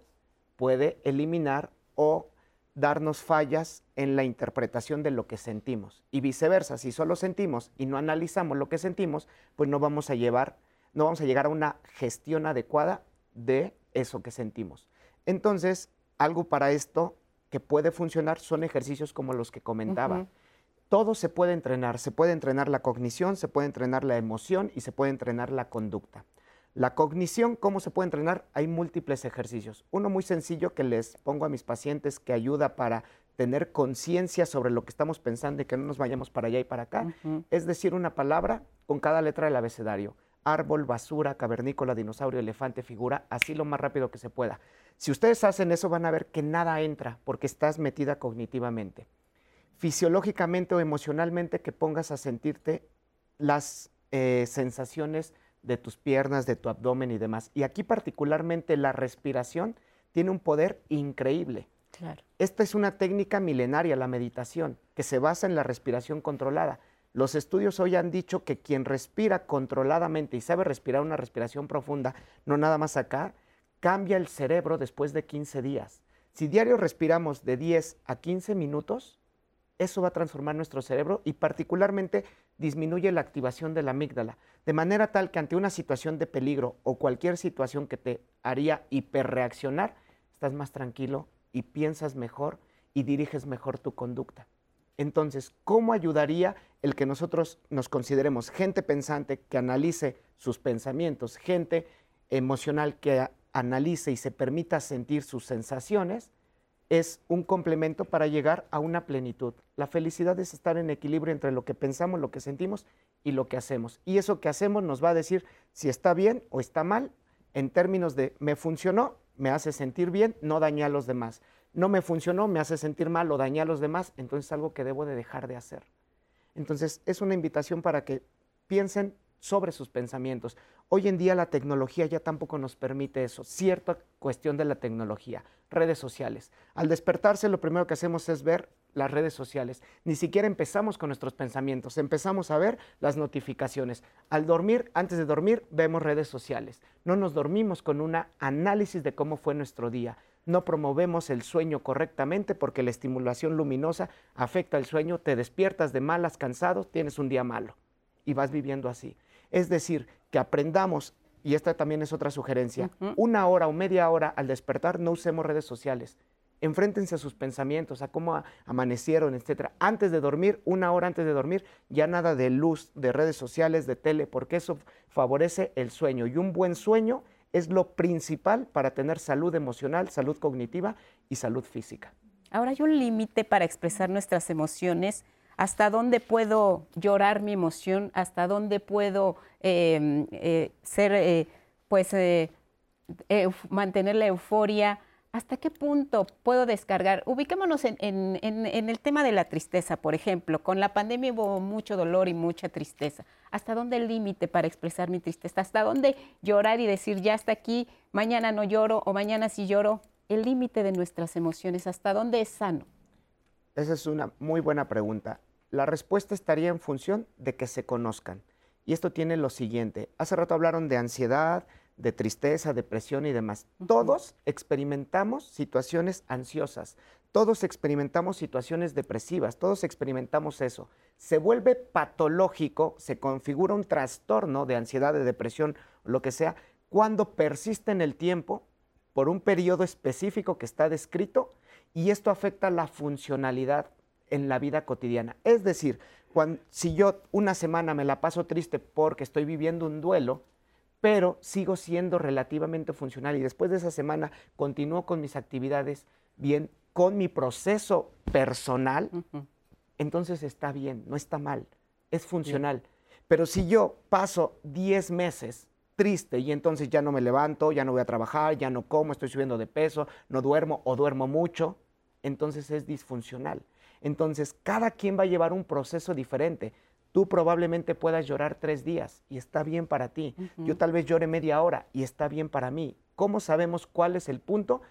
puede eliminar o darnos fallas en la interpretación de lo que sentimos. Y viceversa, si solo sentimos y no analizamos lo que sentimos, pues no vamos a llevar, no vamos a llegar a una gestión adecuada de eso que sentimos. Entonces, algo para esto que puede funcionar son ejercicios como los que comentaba todo se puede entrenar. Se puede entrenar la cognición, se puede entrenar la emoción y se puede entrenar la conducta. La cognición, ¿cómo se puede entrenar? Hay múltiples ejercicios. Uno muy sencillo que les pongo a mis pacientes que ayuda para tener conciencia sobre lo que estamos pensando y que no nos vayamos para allá y para acá, es decir una palabra con cada letra del abecedario. Árbol, basura, cavernícola, dinosaurio, elefante, figura, así lo más rápido que se pueda. Si ustedes hacen eso van a ver que nada entra porque estás metida cognitivamente fisiológicamente o emocionalmente que pongas a sentirte las eh, sensaciones de tus piernas, de tu abdomen y demás. Y aquí particularmente la respiración tiene un poder increíble. Esta es una técnica milenaria, la meditación, que se basa en la respiración controlada. Los estudios hoy han dicho que quien respira controladamente y sabe respirar una respiración profunda, no nada más acá, cambia el cerebro después de 15 días. Si diario respiramos de 10 a 15 minutos, eso va a transformar nuestro cerebro y particularmente disminuye la activación de la amígdala, de manera tal que ante una situación de peligro o cualquier situación que te haría hiperreaccionar, estás más tranquilo y piensas mejor y diriges mejor tu conducta. Entonces, ¿cómo ayudaría el que nosotros nos consideremos gente pensante que analice sus pensamientos, gente emocional que analice y se permita sentir sus sensaciones? Es un complemento para llegar a una plenitud. La felicidad es estar en equilibrio entre lo que pensamos, lo que sentimos y lo que hacemos. Y eso que hacemos nos va a decir si está bien o está mal en términos de me funcionó, me hace sentir bien, no dañé a los demás no me funcionó, me hace sentir mal o dañé a los demás, entonces es algo que debo de dejar de hacer. Entonces es una invitación para que piensen sobre sus pensamientos. Hoy en día la tecnología ya tampoco nos permite eso, cierta cuestión de la tecnología, redes sociales. Al despertarse lo primero que hacemos es ver las redes sociales. Ni siquiera empezamos con nuestros pensamientos, empezamos a ver las notificaciones. Al dormir, antes de dormir, vemos redes sociales. No nos dormimos con un análisis de cómo fue nuestro día no promovemos el sueño correctamente porque la estimulación luminosa afecta el sueño, te despiertas de malas, cansado, tienes un día malo y vas viviendo así. Es decir, que aprendamos, y esta también es otra sugerencia, una hora o media hora al despertar no usemos redes sociales. Enfréntense a sus pensamientos, a cómo amanecieron, etc. Antes de dormir, una hora antes de dormir, ya nada de luz, de redes sociales, de tele, porque eso favorece el sueño. Y un buen sueño es lo principal para tener salud emocional, salud cognitiva y salud física. Ahora hay un límite para expresar nuestras emociones. ¿Hasta dónde puedo llorar mi emoción? ¿Hasta dónde puedo em, eh, ser, eh, pues, eh, mantener la euforia? ¿Hasta qué punto puedo descargar? Ubiquémonos en, el tema de la tristeza, por ejemplo. Con la pandemia hubo mucho dolor y mucha tristeza. ¿Hasta dónde el límite para expresar mi tristeza? ¿Hasta dónde llorar y decir, ya está aquí, mañana no lloro o mañana sí lloro? El límite de nuestras emociones, ¿hasta dónde es sano? Esa es una muy buena pregunta. La respuesta estaría en función de que se conozcan. Y esto tiene lo siguiente. Hace rato hablaron de ansiedad, de tristeza, depresión y demás. Todos experimentamos situaciones ansiosas, todos experimentamos situaciones depresivas, todos experimentamos eso. Se vuelve patológico, se configura un trastorno de ansiedad, de depresión, lo que sea, cuando persiste en el tiempo por un periodo específico que está descrito y esto afecta la funcionalidad en la vida cotidiana. Es decir, si yo una semana me la paso triste porque estoy viviendo un duelo, pero sigo siendo relativamente funcional y después de esa semana continúo con mis actividades bien, con mi proceso personal, entonces está bien, no está mal, es funcional. Pero si yo paso 10 meses triste y entonces ya no me levanto, ya no voy a trabajar, ya no como, estoy subiendo de peso, no duermo o duermo mucho, entonces es disfuncional. Entonces cada quien va a llevar un proceso diferente. Tú probablemente puedas llorar tres días y está bien para ti. Yo tal vez llore media hora y está bien para mí. ¿Cómo sabemos cuál es el punto?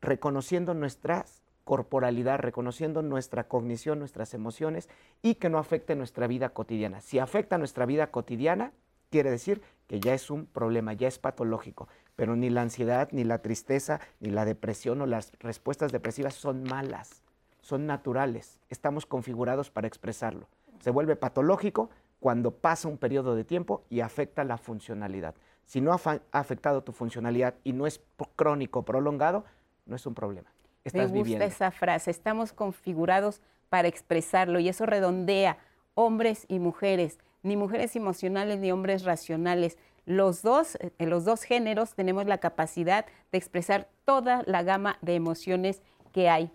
Reconociendo nuestra corporalidad, reconociendo nuestra cognición, nuestras emociones y que no afecte nuestra vida cotidiana. Si afecta nuestra vida cotidiana, quiere decir que ya es un problema, ya es patológico. Pero ni la ansiedad, ni la tristeza, ni la depresión o las respuestas depresivas son malas, son naturales. Estamos configurados para expresarlo se vuelve patológico cuando pasa un periodo de tiempo y afecta la funcionalidad. Si no ha, afectado tu funcionalidad y no es crónico, prolongado, no es un problema. Estás Me gusta esa frase, estamos configurados para expresarlo y eso redondea hombres y mujeres, ni mujeres emocionales ni hombres racionales. Los dos, en los dos géneros tenemos la capacidad de expresar toda la gama de emociones que hay.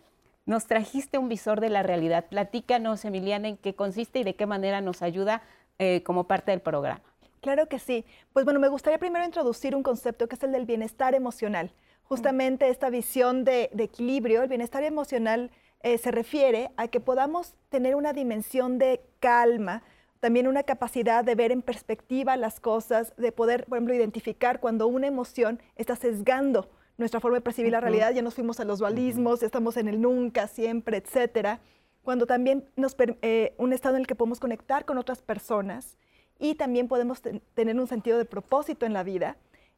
Nos trajiste un visor de la realidad. Platícanos, Emiliana, en qué consiste y de qué manera nos ayuda eh, como parte del programa. Claro que sí. Pues bueno, me gustaría primero introducir un concepto que es el del bienestar emocional. Justamente esta visión de, equilibrio, el bienestar emocional eh, se refiere a que podamos tener una dimensión de calma, también una capacidad de ver en perspectiva las cosas, de poder, por ejemplo, identificar cuando una emoción está sesgando nuestra forma de percibir la realidad, ya nos fuimos a los dualismos, estamos en el nunca, siempre, etcétera. Cuando también nos eh, un estado en el que podemos conectar con otras personas y también podemos tener un sentido de propósito en la vida.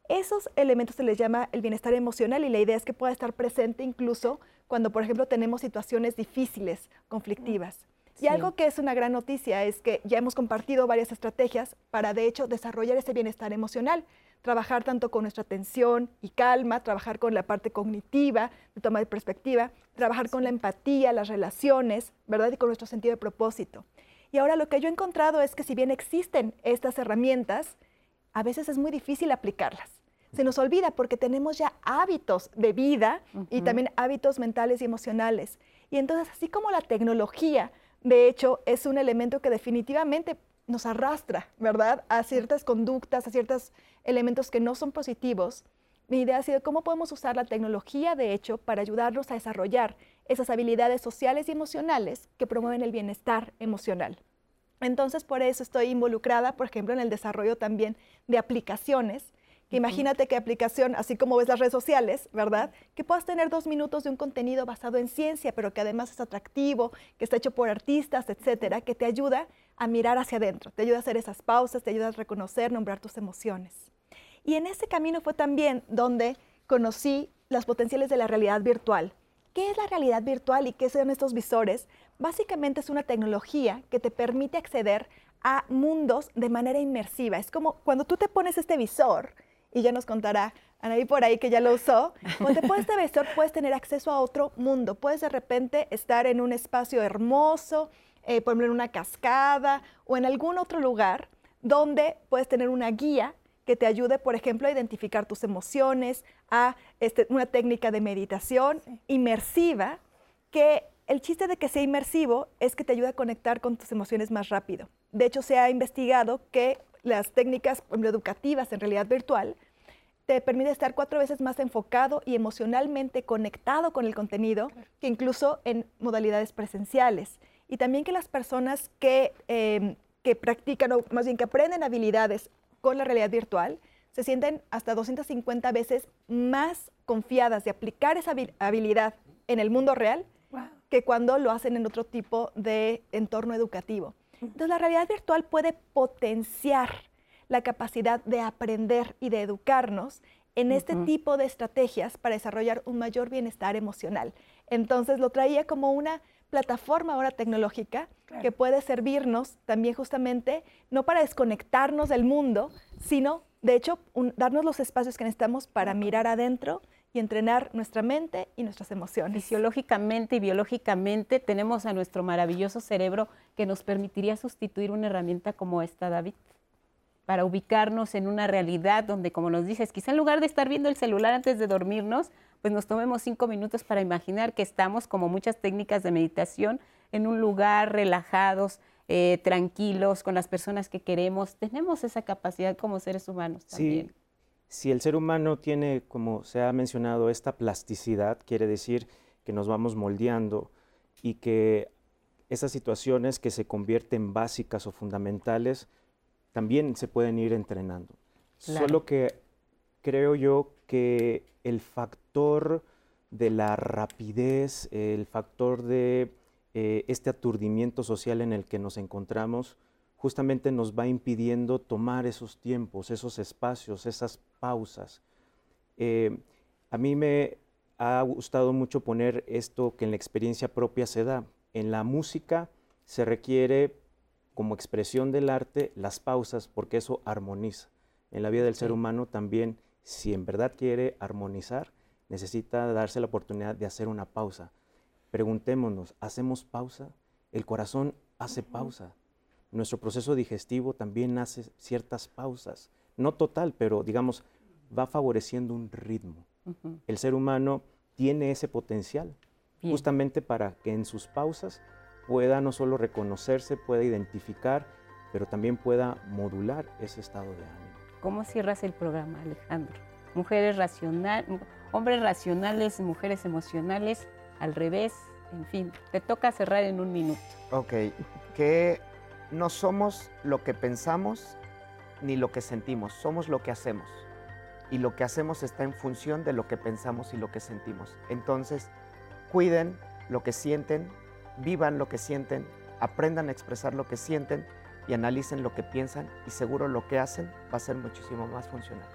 Esos elementos se les llama el bienestar emocional y la idea es que pueda estar presente incluso cuando, por ejemplo, tenemos situaciones difíciles, conflictivas. Y algo que es una gran noticia es que ya hemos compartido varias estrategias para, de hecho, desarrollar ese bienestar emocional. Trabajar tanto con nuestra atención y calma, trabajar con la parte cognitiva, de toma de perspectiva, trabajar con la empatía, las relaciones, ¿verdad? Y con nuestro sentido de propósito. Y ahora lo que yo he encontrado es que si bien existen estas herramientas, a veces es muy difícil aplicarlas. Se nos olvida porque tenemos ya hábitos de vida y también hábitos mentales y emocionales. Y entonces, así como la tecnología de hecho, es un elemento que definitivamente nos arrastra, ¿verdad? A ciertas conductas, a ciertos elementos que no son positivos. Mi idea ha sido cómo podemos usar la tecnología, de hecho, para ayudarnos a desarrollar esas habilidades sociales y emocionales que promueven el bienestar emocional. Entonces, por eso estoy involucrada, por ejemplo, en el desarrollo también de aplicaciones imagínate qué aplicación, así como ves las redes sociales, ¿verdad? Que puedas tener dos minutos de un contenido basado en ciencia, pero que además es atractivo, que está hecho por artistas, etcétera, que te ayuda a mirar hacia adentro, te ayuda a hacer esas pausas, te ayuda a reconocer, nombrar tus emociones. Y en ese camino fue también donde conocí las potenciales de la realidad virtual. ¿Qué es la realidad virtual y qué son estos visores? Básicamente es una tecnología que te permite acceder a mundos de manera inmersiva. Es como cuando tú te pones este visor, y ya nos contará Anaí por ahí que ya lo usó. Cuando te pones este visor puedes tener acceso a otro mundo. Puedes de repente estar en un espacio hermoso, eh, por ejemplo en una cascada o en algún otro lugar donde puedes tener una guía que te ayude, por ejemplo, a identificar tus emociones, a este, una técnica de meditación inmersiva, que el chiste de que sea inmersivo es que te ayuda a conectar con tus emociones más rápido. De hecho, se ha investigado que las técnicas educativas en realidad virtual, te permite estar cuatro veces más enfocado y emocionalmente conectado con el contenido que incluso en modalidades presenciales. Y también que las personas que, em, que practican, o más bien que aprenden habilidades con la realidad virtual, se sienten hasta 250 veces más confiadas de aplicar esa habilidad en el mundo real que cuando lo hacen en otro tipo de entorno educativo. Entonces la realidad virtual puede potenciar la capacidad de aprender y de educarnos en este tipo de estrategias para desarrollar un mayor bienestar emocional. Entonces lo traía como una plataforma ahora tecnológica que puede servirnos también justamente no para desconectarnos del mundo, sino de hecho darnos los espacios que necesitamos para mirar adentro y entrenar nuestra mente y nuestras emociones. Fisiológicamente y biológicamente tenemos a nuestro maravilloso cerebro que nos permitiría sustituir una herramienta como esta, David, para ubicarnos en una realidad donde, como nos dices, quizá en lugar de estar viendo el celular antes de dormirnos, pues nos tomemos cinco minutos para imaginar que estamos, como muchas técnicas de meditación, en un lugar relajados, eh, tranquilos, con las personas que queremos. Tenemos esa capacidad como seres humanos también. Sí si el ser humano tiene, como se ha mencionado, esta plasticidad, quiere decir que nos vamos moldeando y que esas situaciones que se convierten básicas o fundamentales también se pueden ir entrenando. Solo que creo yo que el factor de la rapidez, el factor de eh, este aturdimiento social en el que nos encontramos, justamente nos va impidiendo tomar esos tiempos, esos espacios, esas pausas. Eh, a mí me ha gustado mucho poner esto que en la experiencia propia se da. En la música se requiere como expresión del arte las pausas porque eso armoniza. En la vida del ser humano también, si en verdad quiere armonizar, necesita darse la oportunidad de hacer una pausa. Preguntémonos, ¿hacemos pausa? El corazón hace pausa nuestro proceso digestivo también hace ciertas pausas, no total, pero digamos, va favoreciendo un ritmo. El ser humano tiene ese potencial justamente para que en sus pausas pueda no solo reconocerse, pueda identificar, pero también pueda modular ese estado de ánimo. ¿Cómo cierras el programa, Alejandro? Mujeres racionales, hombres racionales, mujeres emocionales, al revés, en fin, te toca cerrar en un minuto. Ok, ¿qué no somos lo que pensamos ni lo que sentimos, somos lo que hacemos. y lo que hacemos está en función de lo que pensamos y lo que sentimos. Entonces, cuiden lo que sienten, vivan lo que sienten, aprendan a expresar lo que sienten y analicen lo que piensan y seguro lo que hacen va a ser muchísimo más funcional.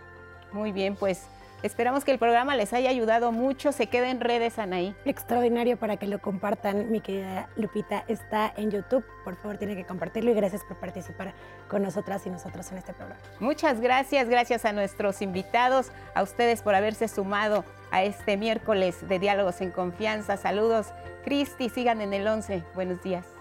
Muy bien, pues esperamos que el programa les haya ayudado mucho. Se quede en redes, Anaí. Extraordinario para que lo compartan, mi querida Lupita. Está en YouTube. Por favor, tiene que compartirlo y gracias por participar con nosotras y nosotros en este programa. Muchas gracias. Gracias a nuestros invitados, a ustedes por haberse sumado a este miércoles de Diálogos en Confianza. Saludos, Cristi. Sigan en el 11. Buenos días.